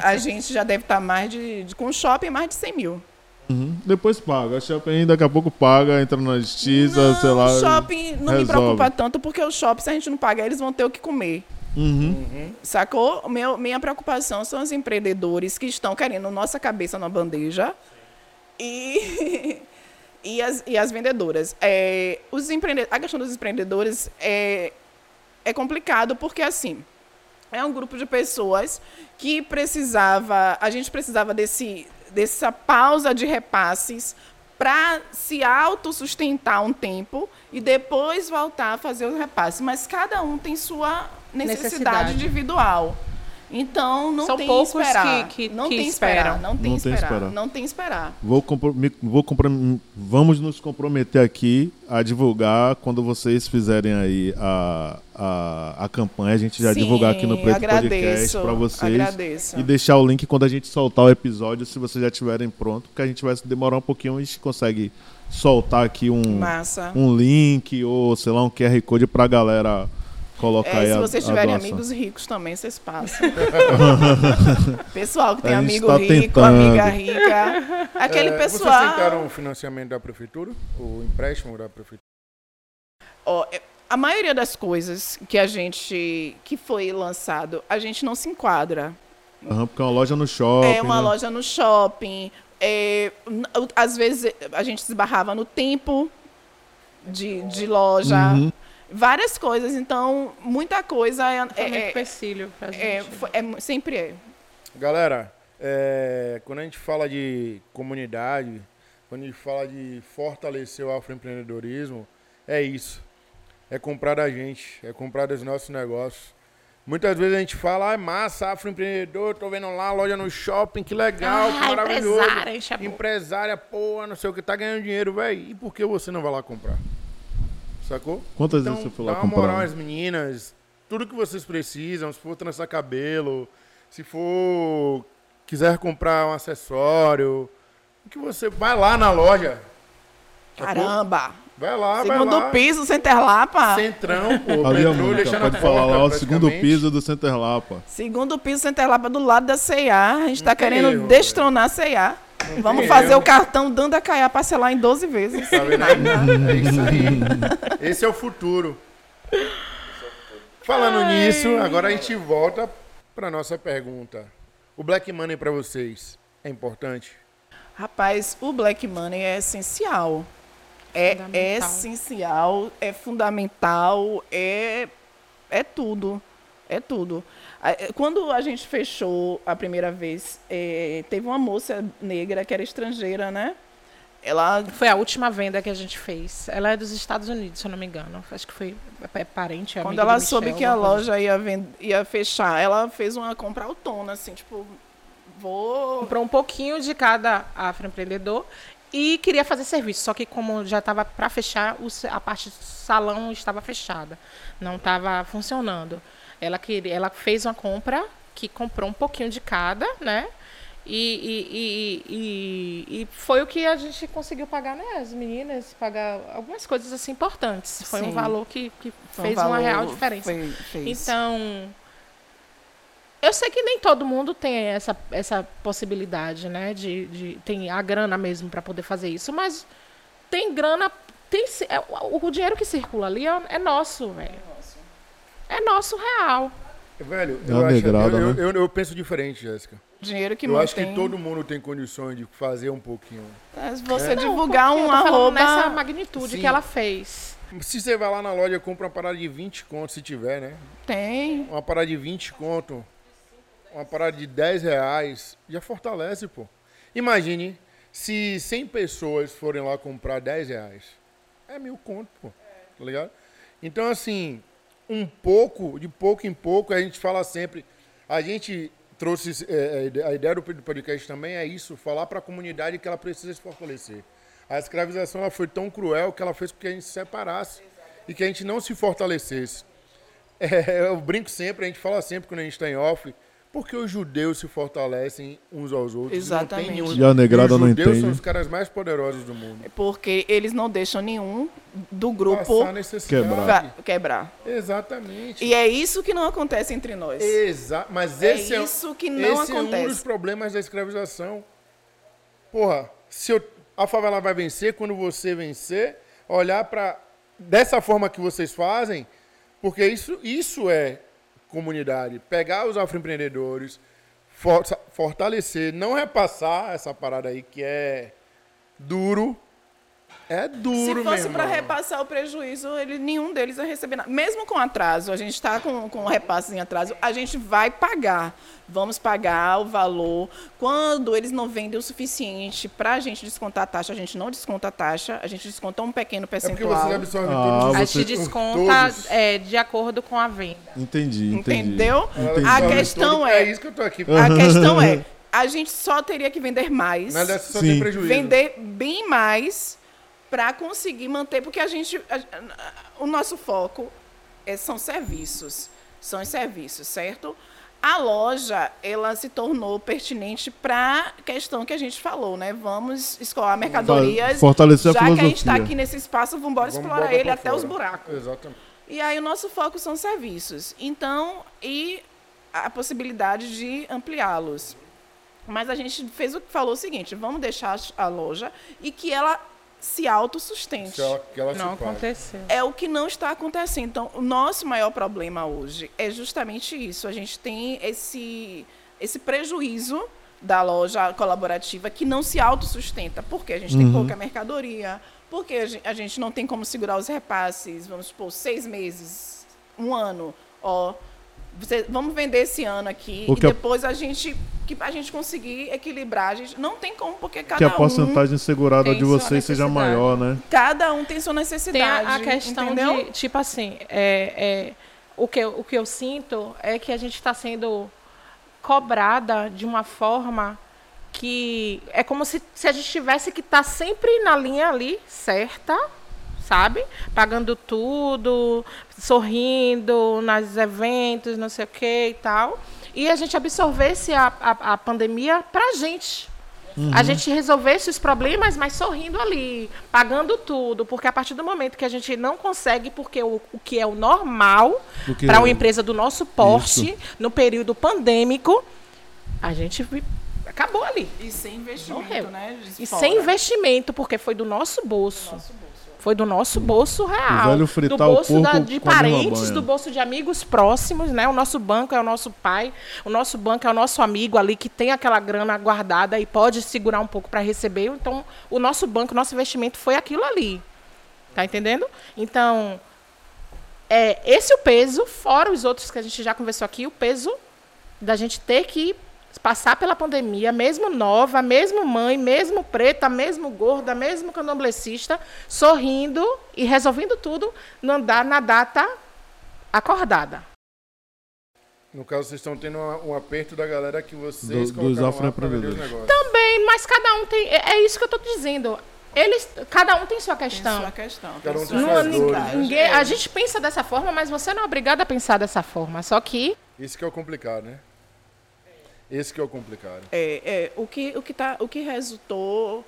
A gente já deve estar mais de, de- com o shopping mais de 100 mil. Uhum. Depois paga. A shopping daqui a pouco paga, entra na justiça, não, sei lá. o shopping não me resolve. preocupa tanto, porque o shopping, se a gente não pagar, eles vão ter o que comer. Uhum. Sacou? O Meu, minha preocupação são os empreendedores que estão querendo nossa cabeça na bandeja e, e, as, e as vendedoras. É, os empreende a questão dos empreendedores é, é complicado porque, assim, é um grupo de pessoas que precisava, a gente precisava desse, dessa pausa de repasses para se autossustentar um tempo e depois voltar a fazer os repasses. Mas cada um tem sua necessidade, Necessidade. individual. Então, não São tem poucos esperar. que- que- não que tem esperar. Não tem Não tem esperar. esperar. Não tem esperar. Vou compro- me- vou comprom- vamos nos comprometer aqui a divulgar quando vocês fizerem aí a, a, a campanha. A gente já Sim, divulgar aqui no Preto Podcast agradeço, para vocês. agradeço. E deixar o link quando a gente soltar o episódio, se vocês já tiverem pronto, porque a gente vai demorar um pouquinho, a gente consegue soltar aqui um, Massa. um link ou, sei lá, um QR Code pra galera colocar É, aí se a, vocês a tiverem doação. amigos ricos também, vocês passam. pessoal que tem A amigo tá rico, tentando. amiga rica. Aquele É, pessoal. Vocês tentaram o financiamento da prefeitura? O empréstimo da prefeitura? É- a maioria das coisas que a gente que foi lançado, a gente não se enquadra. Aham, porque é uma loja no shopping. é uma né? loja no shopping. é, às vezes a gente se esbarrava no tempo de, de loja. Uhum. Várias coisas. Então, muita coisa é, Foi muito é, empecilho pra gente. é, foi- é mu- sempre é. Galera, é, quando a gente fala de comunidade, quando a gente fala de fortalecer o afroempreendedorismo, é isso. É comprar da gente, é comprar dos nossos negócios. Muitas vezes a gente fala, ah, é massa, afroempreendedor, tô vendo lá, loja no shopping, que legal, que Ah, maravilhoso. empresária, enche a boca. Empresária, porra, não sei o que, tá ganhando dinheiro, velho. E por que você não vai lá comprar? Sacou? Quantas Então, vezes você foi dá lá uma moral comprar? às meninas, tudo que vocês precisam, se for trançar cabelo, se for quiser comprar um acessório, o que você vai lá na loja. Sacou? Caramba! Vai lá, Segundo vai lá. piso, Centerlapa. Centrão, pô, Ali, deixa na pode falar lá, o segundo piso do Center Lapa. Segundo piso, Centerlapa do lado da C&A. A gente tá Não tem querendo erro, destronar a C&A. Vamos fazer o cartão dando a Caiá parcelar em 12 vezes. Tá vendo aí? É isso aí. Esse é o futuro. Falando nisso, agora a gente volta para nossa pergunta. O Black Money para vocês é importante? Rapaz, o Black Money é essencial. É, é essencial, é fundamental, é, é tudo. É tudo. É, Quando a gente fechou a primeira vez, é, teve uma moça negra que era estrangeira, né? Ela Foi a última venda que a gente fez. Ela é dos Estados Unidos, se eu não me engano. Acho que foi é parente, Quando amiga ela soube que a loja ia, vend- ia fechar, ela fez uma compra autona, assim, tipo, vou. comprou um pouquinho de cada afroempreendedor e queria fazer serviço. Só que como já estava para fechar, a parte do salão estava fechada, não estava funcionando. Ela queria, ela fez uma compra que comprou um pouquinho de cada, né? E, e, e, e, foi o que a gente conseguiu pagar, né? As meninas, pagar algumas coisas assim importantes. Foi Sim. um valor que, que Foi um fez uma valor- real diferença. foi- fez. Então, eu sei que nem todo mundo tem essa, essa possibilidade, né? De, de tem a grana mesmo para poder fazer isso, mas tem grana, tem é, o, o dinheiro que circula ali é, é nosso, velho. É nosso real. Velho, É eu, acho, negrada, eu, né? eu, eu penso diferente, Jéssica. dinheiro que Eu mantém. acho que todo mundo tem condições de fazer um pouquinho. É, Se você Não, divulgar eu um falando arroba. nessa magnitude Sim. que ela fez. Se você vai lá na loja e compra uma parada de 20 conto, se tiver, né? Tem. Uma parada de 20 conto, uma parada de 10 reais, já fortalece, pô. Imagine se 100 pessoas forem lá comprar 10 reais. É mil conto, pô. Tá ligado? Então, assim, um pouco, de pouco em pouco, a gente fala sempre. A gente trouxe é, é, a ideia do podcast também é isso, falar para a comunidade que ela precisa se fortalecer. A escravização ela foi tão cruel que ela fez com que a gente se separasse e que a gente não se fortalecesse. É, eu brinco sempre, a gente fala sempre quando a gente está em off, porque os judeus se fortalecem uns aos outros. e Não Exatamente. tem nenhum... E a negrada os não judeus entende. são os caras mais poderosos do mundo. Porque eles não deixam nenhum do grupo. Quebrar. quebrar. Exatamente. E é isso que não acontece entre nós. Exa mas É esse é, isso que não esse é um dos acontece. problemas da escravização. Porra, se eu- a favela vai vencer quando você vencer, olhar para dessa forma que vocês fazem, porque isso, isso é comunidade. Pegar os afroempreendedores, for- fortalecer, não repassar essa parada aí que é duro. É duro, Se fosse para repassar o prejuízo, ele, nenhum deles vai receber nada. Mesmo com atraso, a gente está com, com repasse em atraso, a gente vai pagar. Vamos pagar o valor. Quando eles não vendem o suficiente para a gente descontar a taxa, a gente não desconta a taxa, a gente desconta um pequeno É porque percentual. vocês absorvem Ah, todos A você- gente desconta é, de acordo com a venda. Entendi, entendi. Entendeu? Entendi. A absorve questão é- É isso que eu tô aqui. A questão é, a gente só teria que vender mais. Nada só Sim. tem prejuízo. vender bem mais para conseguir manter, porque a gente, a- a- o nosso foco é- são serviços, são os serviços, certo? A loja, ela se tornou pertinente para a questão que a gente falou, né? Vamos escoar mercadorias. fortalecer a já que a gente está aqui nesse espaço, vamos embora Vamos explorar ele até fora. os buracos. Exatamente. E aí o nosso foco são serviços. Então, e a possibilidade de ampliá-los. Mas a gente fez o que falou o seguinte: vamos deixar a loja e que ela se autossustente. Que ela, que ela se Não aconteceu. É o que não está acontecendo. Então, o nosso maior problema hoje é justamente isso. A gente tem esse, esse prejuízo da loja colaborativa que não se autossustenta. Porque a gente tem pouca mercadoria, porque a gente não tem como segurar os repasses, vamos supor, seis meses, um ano. Ó, você- vamos vender esse ano aqui O e que a- depois a gente que a gente conseguir equilibrar. A gente não tem como, porque cada que a um porcentagem segurada tem de vocês seja maior, né? cada um tem sua Tem necessidade. a, a questão entendeu? de, tipo assim, é, é, o, que eu, o que eu sinto é que a gente está sendo cobrada de uma forma que é como se, se a gente tivesse que estar sempre na linha ali certa, sabe? Pagando tudo, sorrindo nos eventos, não sei o que e tal. E a gente absorvesse a, a, a pandemia pra gente. A gente resolvesse os problemas, mas sorrindo ali, pagando tudo, porque a partir do momento que a gente não consegue, porque o, o que é o normal Do para uma empresa do nosso porte, no período pandêmico, a gente acabou ali. E sem investimento, Morreu. né? E fora. sem investimento, porque foi do nosso bolso. Foi do nosso bolso real. O velho fritar do bolso porco de parentes, do bolso de amigos próximos, né? O nosso banco é o nosso pai, o nosso banco é o nosso amigo ali que tem aquela grana guardada e pode segurar um pouco para receber. Então, o nosso banco, o nosso investimento foi aquilo ali. Tá entendendo? Então, é esse o peso, fora os outros que a gente já conversou aqui, o peso da gente ter que passar pela pandemia, mesmo nova, mesmo mãe, mesmo preta, mesmo gorda, mesmo candomblessista, sorrindo e resolvendo tudo no andar na data acordada. No caso, vocês estão tendo um aperto da galera que vocês Do- dos afroempreendedores. Também, mas cada um tem. É, é isso que eu estou dizendo. Eles, cada um tem sua Tem questão. sua questão. Cada um tem tem suas dores, ninguém, a gente pensa dessa forma, mas você não é obrigado a pensar dessa forma. Só que Isso que é o complicado, né? Esse que é o complicado. É, é, o, que, o, que tá, o que resultou,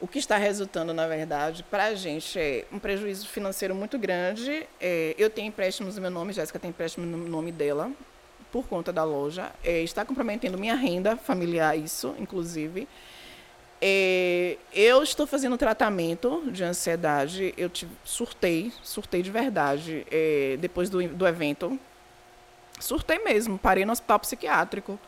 o que está resultando, na verdade, para a gente é um prejuízo financeiro muito grande. É, eu tenho empréstimos no meu nome, Jéssica tem empréstimo no nome dela, por conta da loja. É, está comprometendo minha renda familiar, isso, inclusive. É, eu estou fazendo tratamento de ansiedade. Eu surtei, surtei de verdade é, depois do, do evento. Surtei mesmo, parei no hospital psiquiátrico.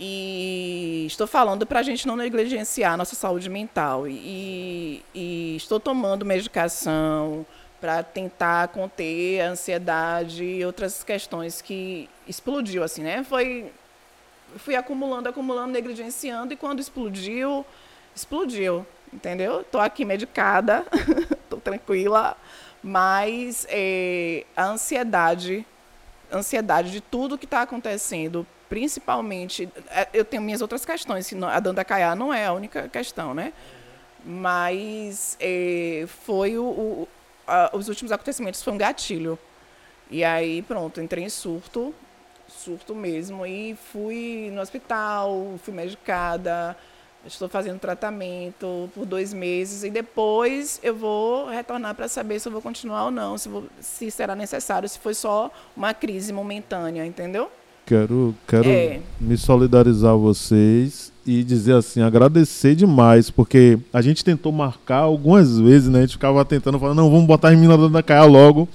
E estou falando para a gente não negligenciar a nossa saúde mental. E, e estou tomando medicação para tentar conter a ansiedade e outras questões que explodiu assim, né? Foi fui acumulando, acumulando, negligenciando e quando explodiu, explodiu, entendeu? Tô aqui medicada, tô tranquila, mas eh, a ansiedade, ansiedade de tudo que está acontecendo, principalmente, eh, eu tenho minhas outras questões, a Danda Caiá não é a única questão, né? Mas eh, foi o, o- a- os últimos acontecimentos foi um gatilho. E aí, pronto, entrei em surto, surto mesmo, e fui no hospital, fui medicada, estou fazendo tratamento por dois meses, e depois eu vou retornar para saber se eu vou continuar ou não, se, vou- se será necessário, se foi só uma crise momentânea, entendeu? Quero, quero É. me solidarizar a vocês e dizer assim, agradecer demais, porque a gente tentou marcar algumas vezes, né? A gente ficava tentando falar, não, vamos botar as meninas da Caia logo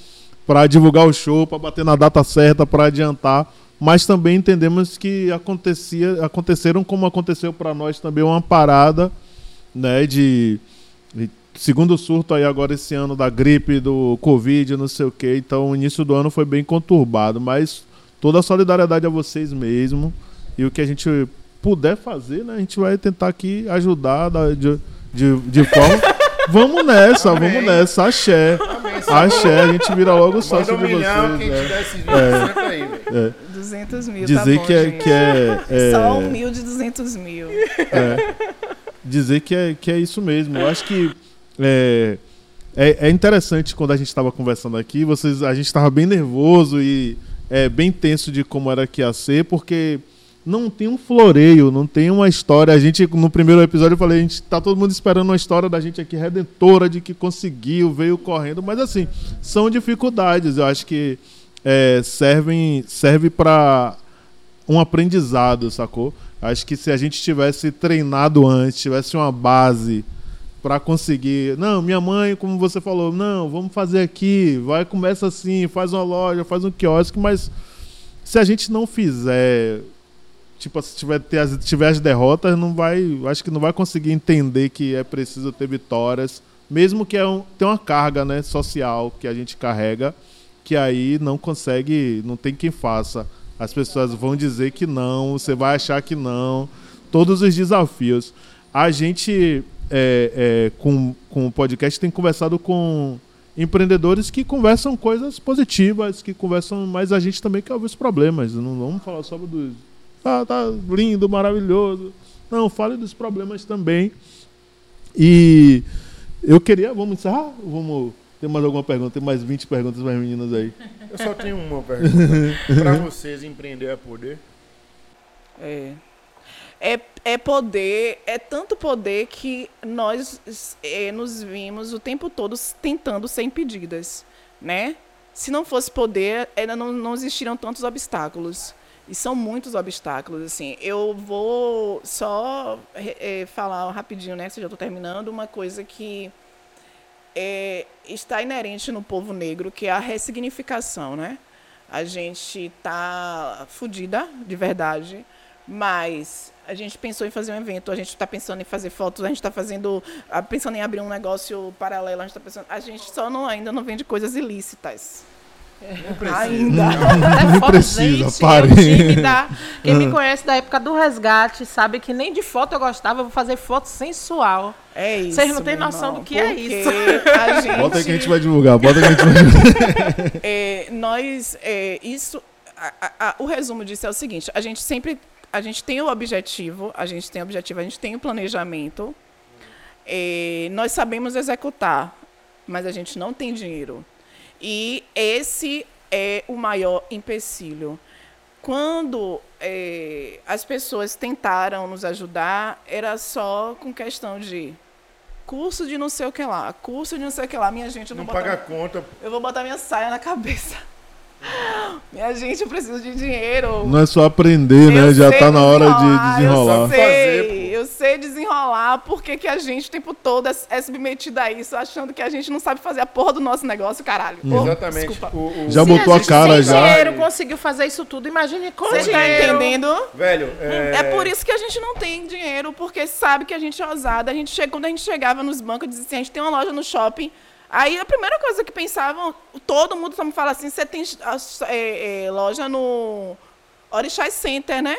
para divulgar o show, para bater na data certa, para adiantar. Mas também entendemos que acontecia, aconteceram como aconteceu para nós também uma parada, né? De, de segundo surto aí agora esse ano da gripe, do Covid, não sei o que. Então o início do ano foi bem conturbado, mas toda a solidariedade a vocês mesmo. E o que a gente puder fazer, né? A gente vai tentar aqui ajudar da- de, de, de forma. vamos nessa, Amém. vamos nessa, axé. Axé, a gente vira logo sócio um de vocês. né? der esses 20% aí, velho. 200 mil, tá Dizer bom, que é, gente. que é, é- Só um mil de 200 mil. dizer que é, que é isso mesmo. Eu acho que é, é, é interessante quando a gente estava conversando aqui, vocês, a gente estava bem nervoso e é, bem tenso de como era que ia ser, porque não tem um floreio, não tem uma história. A gente, no primeiro episódio, eu falei, a gente tá todo mundo esperando uma história da gente aqui redentora, de que conseguiu, veio correndo, mas assim, são dificuldades. Eu acho que é, servem serve para um aprendizado, sacou? Acho que se a gente tivesse treinado antes, tivesse uma base para conseguir. Não, minha mãe, como você falou, não, vamos fazer aqui, vai, começa assim, faz uma loja, faz um quiosque, mas se a gente não fizer, tipo, se tiver, ter as, tiver as derrotas, não vai, acho que não vai conseguir entender que é preciso ter vitórias, mesmo que é um, tem uma carga, né, social que a gente carrega, que aí não consegue, não tem quem faça. As pessoas vão dizer que não, você vai achar que não, todos os desafios. A gente é, é, com, com o podcast tem conversado com empreendedores que conversam coisas positivas, que conversam, mas a gente também quer ouvir os problemas. Não vamos falar só do. Ah, tá lindo, maravilhoso. Não, fale dos problemas também. E eu queria. Vamos encerrar? Vamos. Tem mais alguma pergunta? Tem mais 20 perguntas para as meninas aí. Eu só tenho uma pergunta. para vocês, empreender é poder? É. É, é poder, é tanto poder que nós é, nos vimos o tempo todo tentando ser impedidas, né? Se não fosse poder, não, não existiriam tantos obstáculos. E são muitos obstáculos, assim. Eu vou só é, falar rapidinho, né? Se já estou terminando, uma coisa que é, está inerente no povo negro, que é a ressignificação, né? A gente tá fodida, de verdade, mas a gente pensou em fazer um evento, a gente está pensando em fazer fotos, a gente está fazendo, ah, pensando em abrir um negócio paralelo, a gente está pensando, a gente só não ainda não vende coisas ilícitas. Não precisa. Ainda. É Não foto, precisa, gente, pare. eu tímida. Quem me conhece da época do resgate sabe que nem de foto eu gostava, eu vou fazer foto sensual. É isso. Vocês não têm noção irmão, do que é isso. Gente, Bota aí que a gente vai divulgar, bota que a gente vai divulgar. é, nós, é, isso, a- a- a- o resumo disso é o seguinte: a gente sempre, a gente tem o objetivo, a gente tem o objetivo, a gente tem o planejamento, nós sabemos executar, mas a gente não tem dinheiro. E esse é o maior empecilho. Quando é, as pessoas tentaram nos ajudar, era só com questão de curso de não sei o que lá, curso de não sei o que lá. Minha gente, eu Não botar- paga conta. eu vou botar minha saia na cabeça. Minha gente, eu preciso de dinheiro. Não é só aprender, né? Eu Já tá na hora de desenrolar. Eu sei, eu sei desenrolar. Por que que a gente o tempo todo é, é submetido a isso, achando que a gente não sabe fazer a porra do nosso negócio, caralho? Ô, Exatamente. Desculpa. O- o- Já Se botou a gente cara sem já. dinheiro conseguiu fazer isso tudo, imagine com Você tá entendendo? Velho, é... É por isso que a gente não tem dinheiro, porque sabe que a gente é ousada. A gente chega, quando a gente chegava nos bancos, dizia assim, a gente tem uma loja no shopping. Aí a primeira coisa que pensavam, todo mundo só me fala assim, você tem é, é, loja no Orixás Center, né?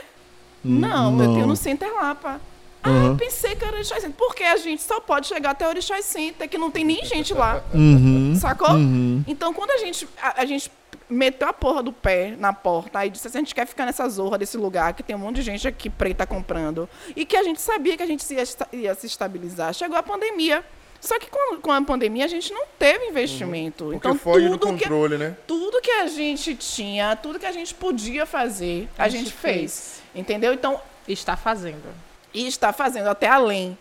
não, eu Hum, não. tenho no Center Lapa. Ah, Uhum. eu pensei que era Orixás Center. Porque a gente só pode chegar até Orixás Center, que não tem nem gente lá. Uhum. Sacou? Uhum. Então, quando a gente, a, a gente meteu a porra do pé na porta, aí disse assim, a gente quer ficar nessa zorra desse lugar, que tem um monte de gente aqui preta comprando, e que a gente sabia que a gente ia, ia se estabilizar. Chegou a pandemia. Só que com, com a pandemia a gente não teve investimento. Porque então, foge do tudo que, controle, né? tudo que a gente tinha, tudo que a gente podia fazer, a, A gente, gente fez. Entendeu? Então, Está fazendo. e está fazendo até além.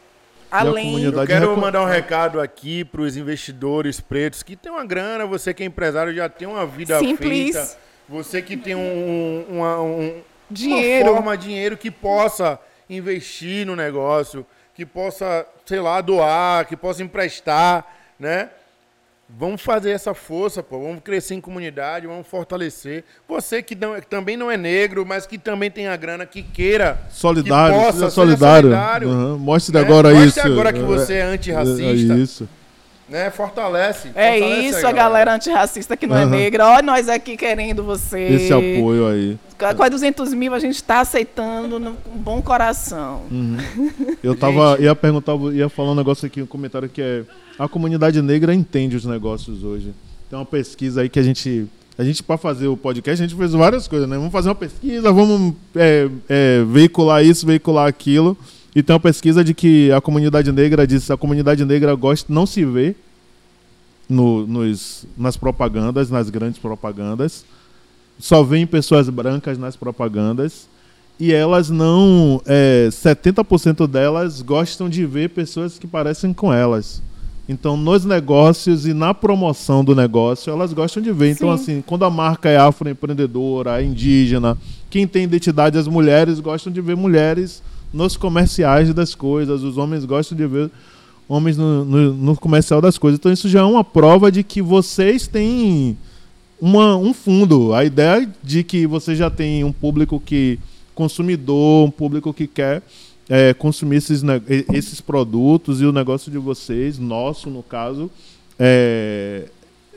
Além. Eu quero recom- mandar um recado aqui para os investidores pretos que tem uma grana, você que é empresário já tem uma vida Simples. feita, você que tem um, uma, um- Dinheiro. uma forma, dinheiro que possa investir no negócio, que possa, sei lá, doar, que possa emprestar, né? Vamos fazer essa força, pô. Vamos crescer em comunidade, vamos fortalecer. Você que, não- que também não é negro, mas que também tem a grana, que queira. Solidário, que possa, solidário. Solidário Uhum. Mostre né? agora Mostre isso. agora que você é antirracista. É isso. Né? Fortalece. É fortalece isso, a galera antirracista que não é Aham. negra. Olha nós aqui querendo você. Esse apoio aí. Com a 200 mil a gente está aceitando no- com bom coração. Uhum. Eu tava, ia perguntar, ia falar um negócio aqui, um comentário que é a comunidade negra entende os negócios hoje. Tem uma pesquisa aí que a gente, a gente para fazer o podcast, a gente fez várias coisas, né? Vamos fazer uma pesquisa, vamos é, é, veicular isso, veicular aquilo. E tem uma pesquisa de que a comunidade negra diz a comunidade negra gosta, não se vê no, nos, nas propagandas, nas grandes propagandas. Só vêem pessoas brancas nas propagandas e elas não. É, 70% delas gostam de ver pessoas que parecem com elas. Então, nos negócios e na promoção do negócio, elas gostam de ver. Então, Sim. assim, quando a marca é afroempreendedora, é indígena, quem tem identidade, as mulheres gostam de ver mulheres nos comerciais das coisas, os homens gostam de ver homens no, no, no comercial das coisas. Então isso já é uma prova de que vocês têm uma, um fundo. A ideia de que você já tem um público que consumidor, um público que quer é, consumir esses, esses produtos e o negócio de vocês, nosso no caso, é,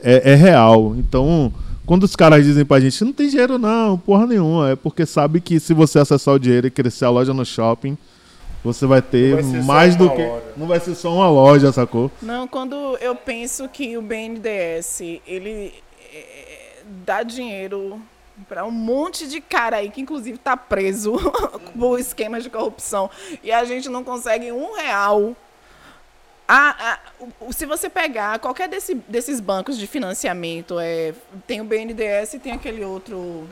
é, é real. Então, quando os caras dizem pra gente, não tem dinheiro não, porra nenhuma, é porque sabe que se você acessar o dinheiro e crescer a loja no shopping, você vai ter vai mais do que. loja. Não vai ser só uma loja, sacou? Não, quando eu penso que o BNDES, ele é, dá dinheiro para um monte de cara aí que inclusive tá preso por esquemas de corrupção e a gente não consegue um real. Ah, ah, o- se você pegar qualquer desse- desses bancos de financiamento, é, tem o BNDES e tem aquele outro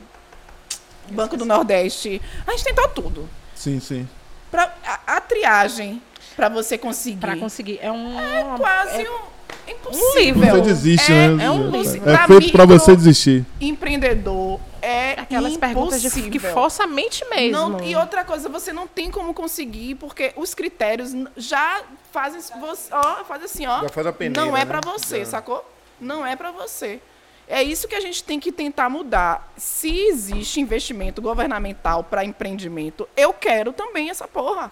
Banco do Nordeste. A gente tentou tudo. Sim, sim. Pra, a, a triagem para você conseguir Pra conseguir. É um. é quase é- um impossível. Você desiste, é, né? É, um. É pra feito pra micro você desistir. Empreendedor é Aquelas perguntas de, que impossível. força a mente mesmo. Não, e outra coisa, você não tem como conseguir, porque os critérios já fazem você, ó, faz assim, ó. Já faz a peneira, Não é né? pra você, Já. sacou? Não é pra você. É isso que a gente tem que tentar mudar. Se existe investimento governamental para empreendimento, eu quero também essa porra.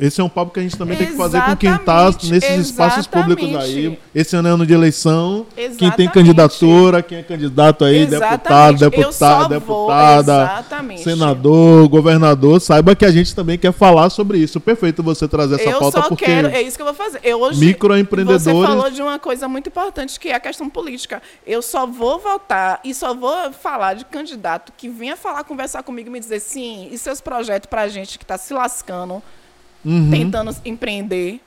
Esse é um papo que a gente também tem que fazer com quem tá Exatamente, nesses espaços públicos exatamente. aí. Esse ano é ano de eleição. Quem tem Exatamente. candidatura, quem é candidato aí, deputado, Exatamente. Só deputada, vou- exatamente. senador, governador, saiba que a gente também quer falar sobre isso. Perfeito você trazer essa eu pauta só porque quero, é isso que eu vou fazer. Eu hoje Microempreendedores- Você falou de uma coisa muito importante que é a questão política. Eu só vou votar e só vou falar de candidato que venha falar, conversar comigo e me dizer sim, e seus projetos pra gente que tá se lascando, Uhum. tentando empreender.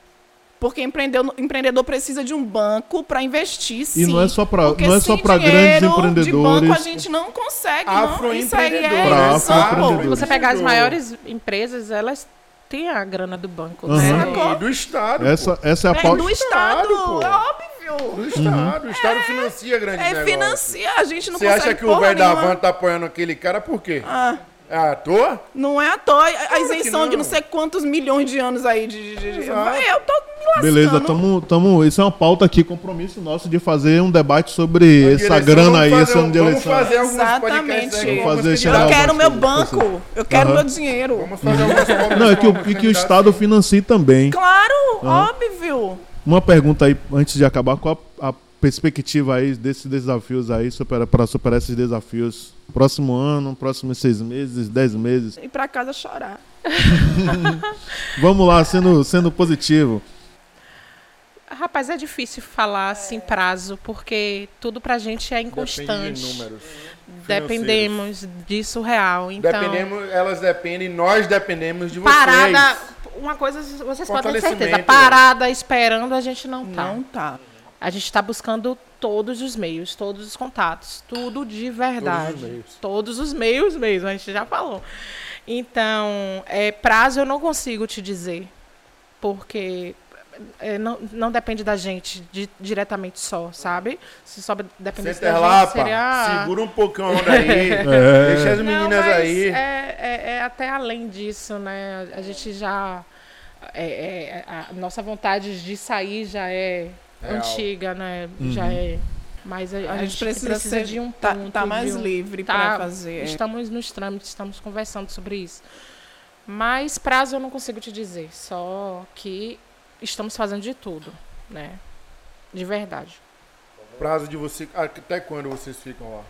Porque empreendedor, empreendedor precisa de um banco para investir, sim. não é só Porque não é só pra grandes empreendedores. De banco a gente não consegue, não. Isso aí é. Se você pegar as maiores empresas, elas têm a grana do banco, Uhum. né? E do Estado. essa, essa é a É pauta. do Estado, pô. é óbvio. Do Estado. O Estado financia grandes É negócios. financia, a gente não Você consegue acha que o velho da van tá apoiando aquele cara por quê? Ah, É à toa? não é à toa. A- que isenção de não. sei quantos milhões de anos aí de... de- de-. Eu tô me lascando. Beleza, tamo, tamo, isso é uma pauta aqui, compromisso nosso de fazer um debate sobre essa grana vamos aí, esse ano um- de Vamos eleição. fazer alguns Exatamente. podcasts. Vamos vamos fazer Eu Não, quero meu banco. Eu quero Aham. meu dinheiro. Vamos fazer algumas Não, é que, o, e que o. Estado financie também. Claro, óbvio. Uma pergunta aí, antes de acabar, qual a, a perspectiva aí desses desafios aí, supera, para superar esses desafios? Próximo ano, próximos seis meses, dez meses? Ir pra casa chorar. Vamos lá, sendo, sendo positivo. Rapaz, é difícil falar assim prazo, porque tudo pra gente é Depende inconstante. de números. Dependemos disso real. Então, Dependemos, elas dependem, nós dependemos de vocês. parada. Uma coisa vocês podem ter certeza. Fortalecimento, Parada esperando a gente não tá. Não tá. A gente está buscando todos os meios, todos os contatos, tudo de verdade. Todos os meios. Todos os meios mesmo, a gente já falou. Então, é, prazo eu não consigo te dizer, porque é, não, não depende da gente di- diretamente só, sabe? Se só dependesse da lá, gente, seria... Segura um pouquinho a onda aí. É. Deixa as Não, meninas mas aí. É, é- é até além disso, né? A gente já. é- é- a nossa vontade de sair já é Real. antiga, né? Já é. Mas a, A, a gente precisa, ser, de um tá, ponto, tá mais um- livre tá, pra fazer. é. Estamos nos trâmites, estamos conversando sobre isso. Mas prazo eu não consigo te dizer. Só que estamos fazendo de tudo, né? De verdade. Prazo de você. Até quando vocês ficam lá?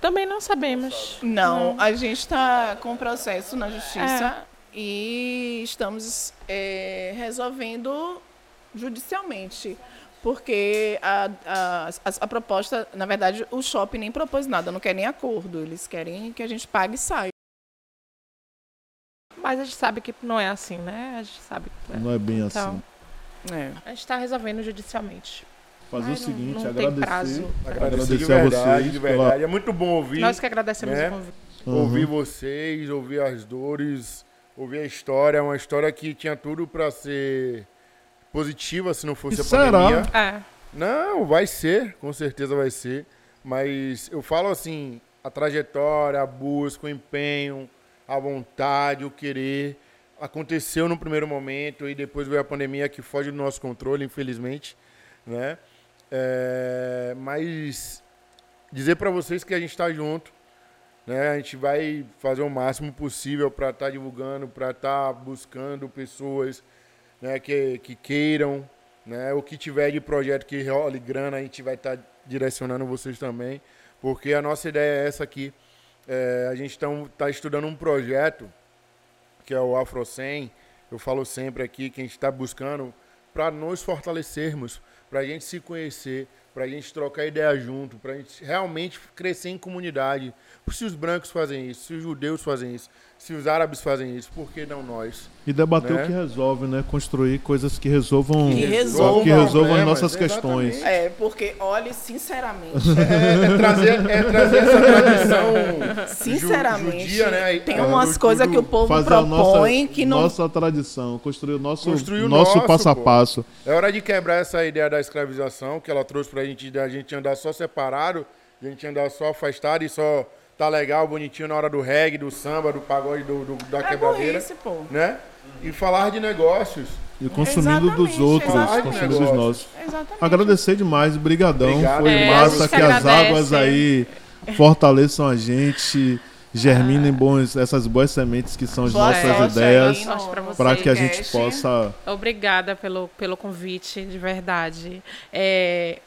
Também não sabemos. Não, a gente está com processo na justiça e estamos é, resolvendo judicialmente. Porque a, a, a, a proposta, na verdade, o shopping nem propôs nada, não quer nem acordo. Eles querem que a gente pague e saia. Mas a gente sabe que não é assim, né? A gente sabe. que- Não é bem Então, assim. É. a gente está resolvendo judicialmente. Fazer Mas o não- seguinte, não tem agradecer. prazo. Agradecer, de Agradecer a verdade, vocês de pela- verdade. É muito bom ouvir. Nós que agradecemos né? o convite. Uhum. Ouvir vocês, ouvir as dores, ouvir a história. É uma história que tinha tudo pra ser positiva se não fosse E a será? pandemia. É. Não, vai ser, com certeza vai ser. Mas eu falo assim, a trajetória, a busca, o empenho, a vontade, o querer, aconteceu no primeiro momento e depois veio a pandemia que foge do nosso controle, infelizmente, né? É, mas dizer para vocês que a gente está junto, né? A gente vai fazer o máximo possível para estar tá divulgando, para estar tá buscando pessoas, né? Que, que queiram, né? O que tiver de projeto que role grana, a gente vai estar tá direcionando vocês também, porque a nossa ideia é essa aqui. É, a gente está tá estudando um projeto que é o Afro 100. Eu falo sempre aqui que a gente está buscando para nos fortalecermos, para a gente se conhecer, para a gente trocar ideia junto, para a gente realmente crescer em comunidade. Se os brancos fazem isso, se os judeus fazem isso, se os árabes fazem isso, por que não nós? E debater né? o que resolve, né? Construir coisas que resolvam, que resolvam, que resolvam as nossas questões. É, porque, olha, sinceramente. É, é, trazer, é trazer essa tradição sinceramente, judia, né? Tem umas coisas que o povo propõe nossa, que não. Nossa tradição, construir o nosso, Construir o nosso, nosso passo a passo. É hora de quebrar essa ideia da escravização que ela trouxe gente, da gente andar só separado, a gente andar só afastado e só tá legal, bonitinho na hora do reggae, do samba, do pagode, do, do da É quebradeira. burrice, pô. Né? E falar de negócios. E consumindo dos Exatamente, outros, exatamente. consumindo dos nossos. Exatamente. Agradecer demais, brigadão. Obrigado. Foi É, a massa que que as agradece. águas aí fortaleçam a gente, germinem bons, essas boas sementes que são as Boa nossas ideias, para que a gente possa Obrigada pelo, pelo convite, de verdade. É,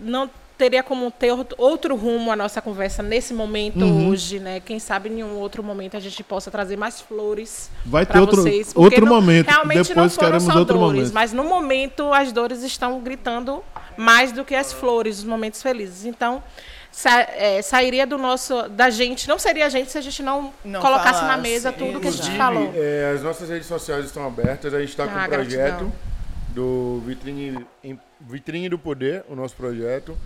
não teria como ter outro- rumo a nossa conversa nesse momento Uhum. hoje, né? Quem sabe em um outro momento a gente possa trazer mais flores Vai ter para outro, vocês. porque outro não- momento. Realmente não Depois foram queremos só outro dores, momento. mas no momento as dores estão gritando mais do que as flores, os momentos felizes. Então sa- é, sairia do nosso, da gente, não seria a gente se a gente não, Não colocasse na falasse, mesa tudo que a gente Inclusive, falou. é, as nossas redes sociais estão abertas. A gente está com Ah, um projeto do Vitrine, em- Vitrine do Poder, o nosso projeto.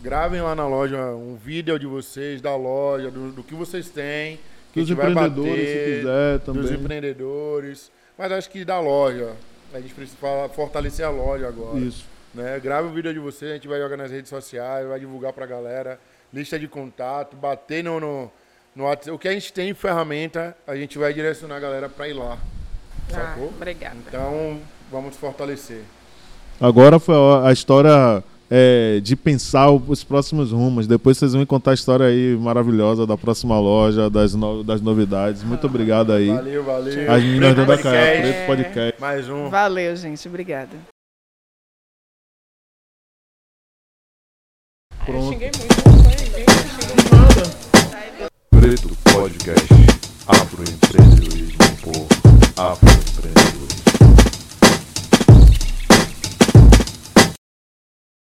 Gravem lá na loja um vídeo de vocês, da loja, do, do que vocês têm. Que a dos gente vai empreendedores, bater, se quiser dos também. empreendedores. Mas acho que da loja. A gente precisa fortalecer a loja agora. Isso. Né? Grave o vídeo de vocês, a gente vai jogar nas redes sociais, vai divulgar pra galera, lista de contato, bater no, no, no WhatsApp. O que a gente tem de ferramenta, a gente vai direcionar a galera pra ir lá. Ah, Sacou? obrigada. Então, vamos fortalecer. Agora foi a história é, de pensar os próximos rumos. Depois vocês vão contar a história aí maravilhosa da próxima loja, das, no- das novidades. Muito obrigado aí. Valeu, valeu. As meninas da Caia, Preto Podcast. Mais um. Valeu, gente. Obrigada. Eu Pronto. xinguei muito, não foi ninguém, eu xinguei Preto Podcast. Afroempreendedorismo por afroempreendedorismo.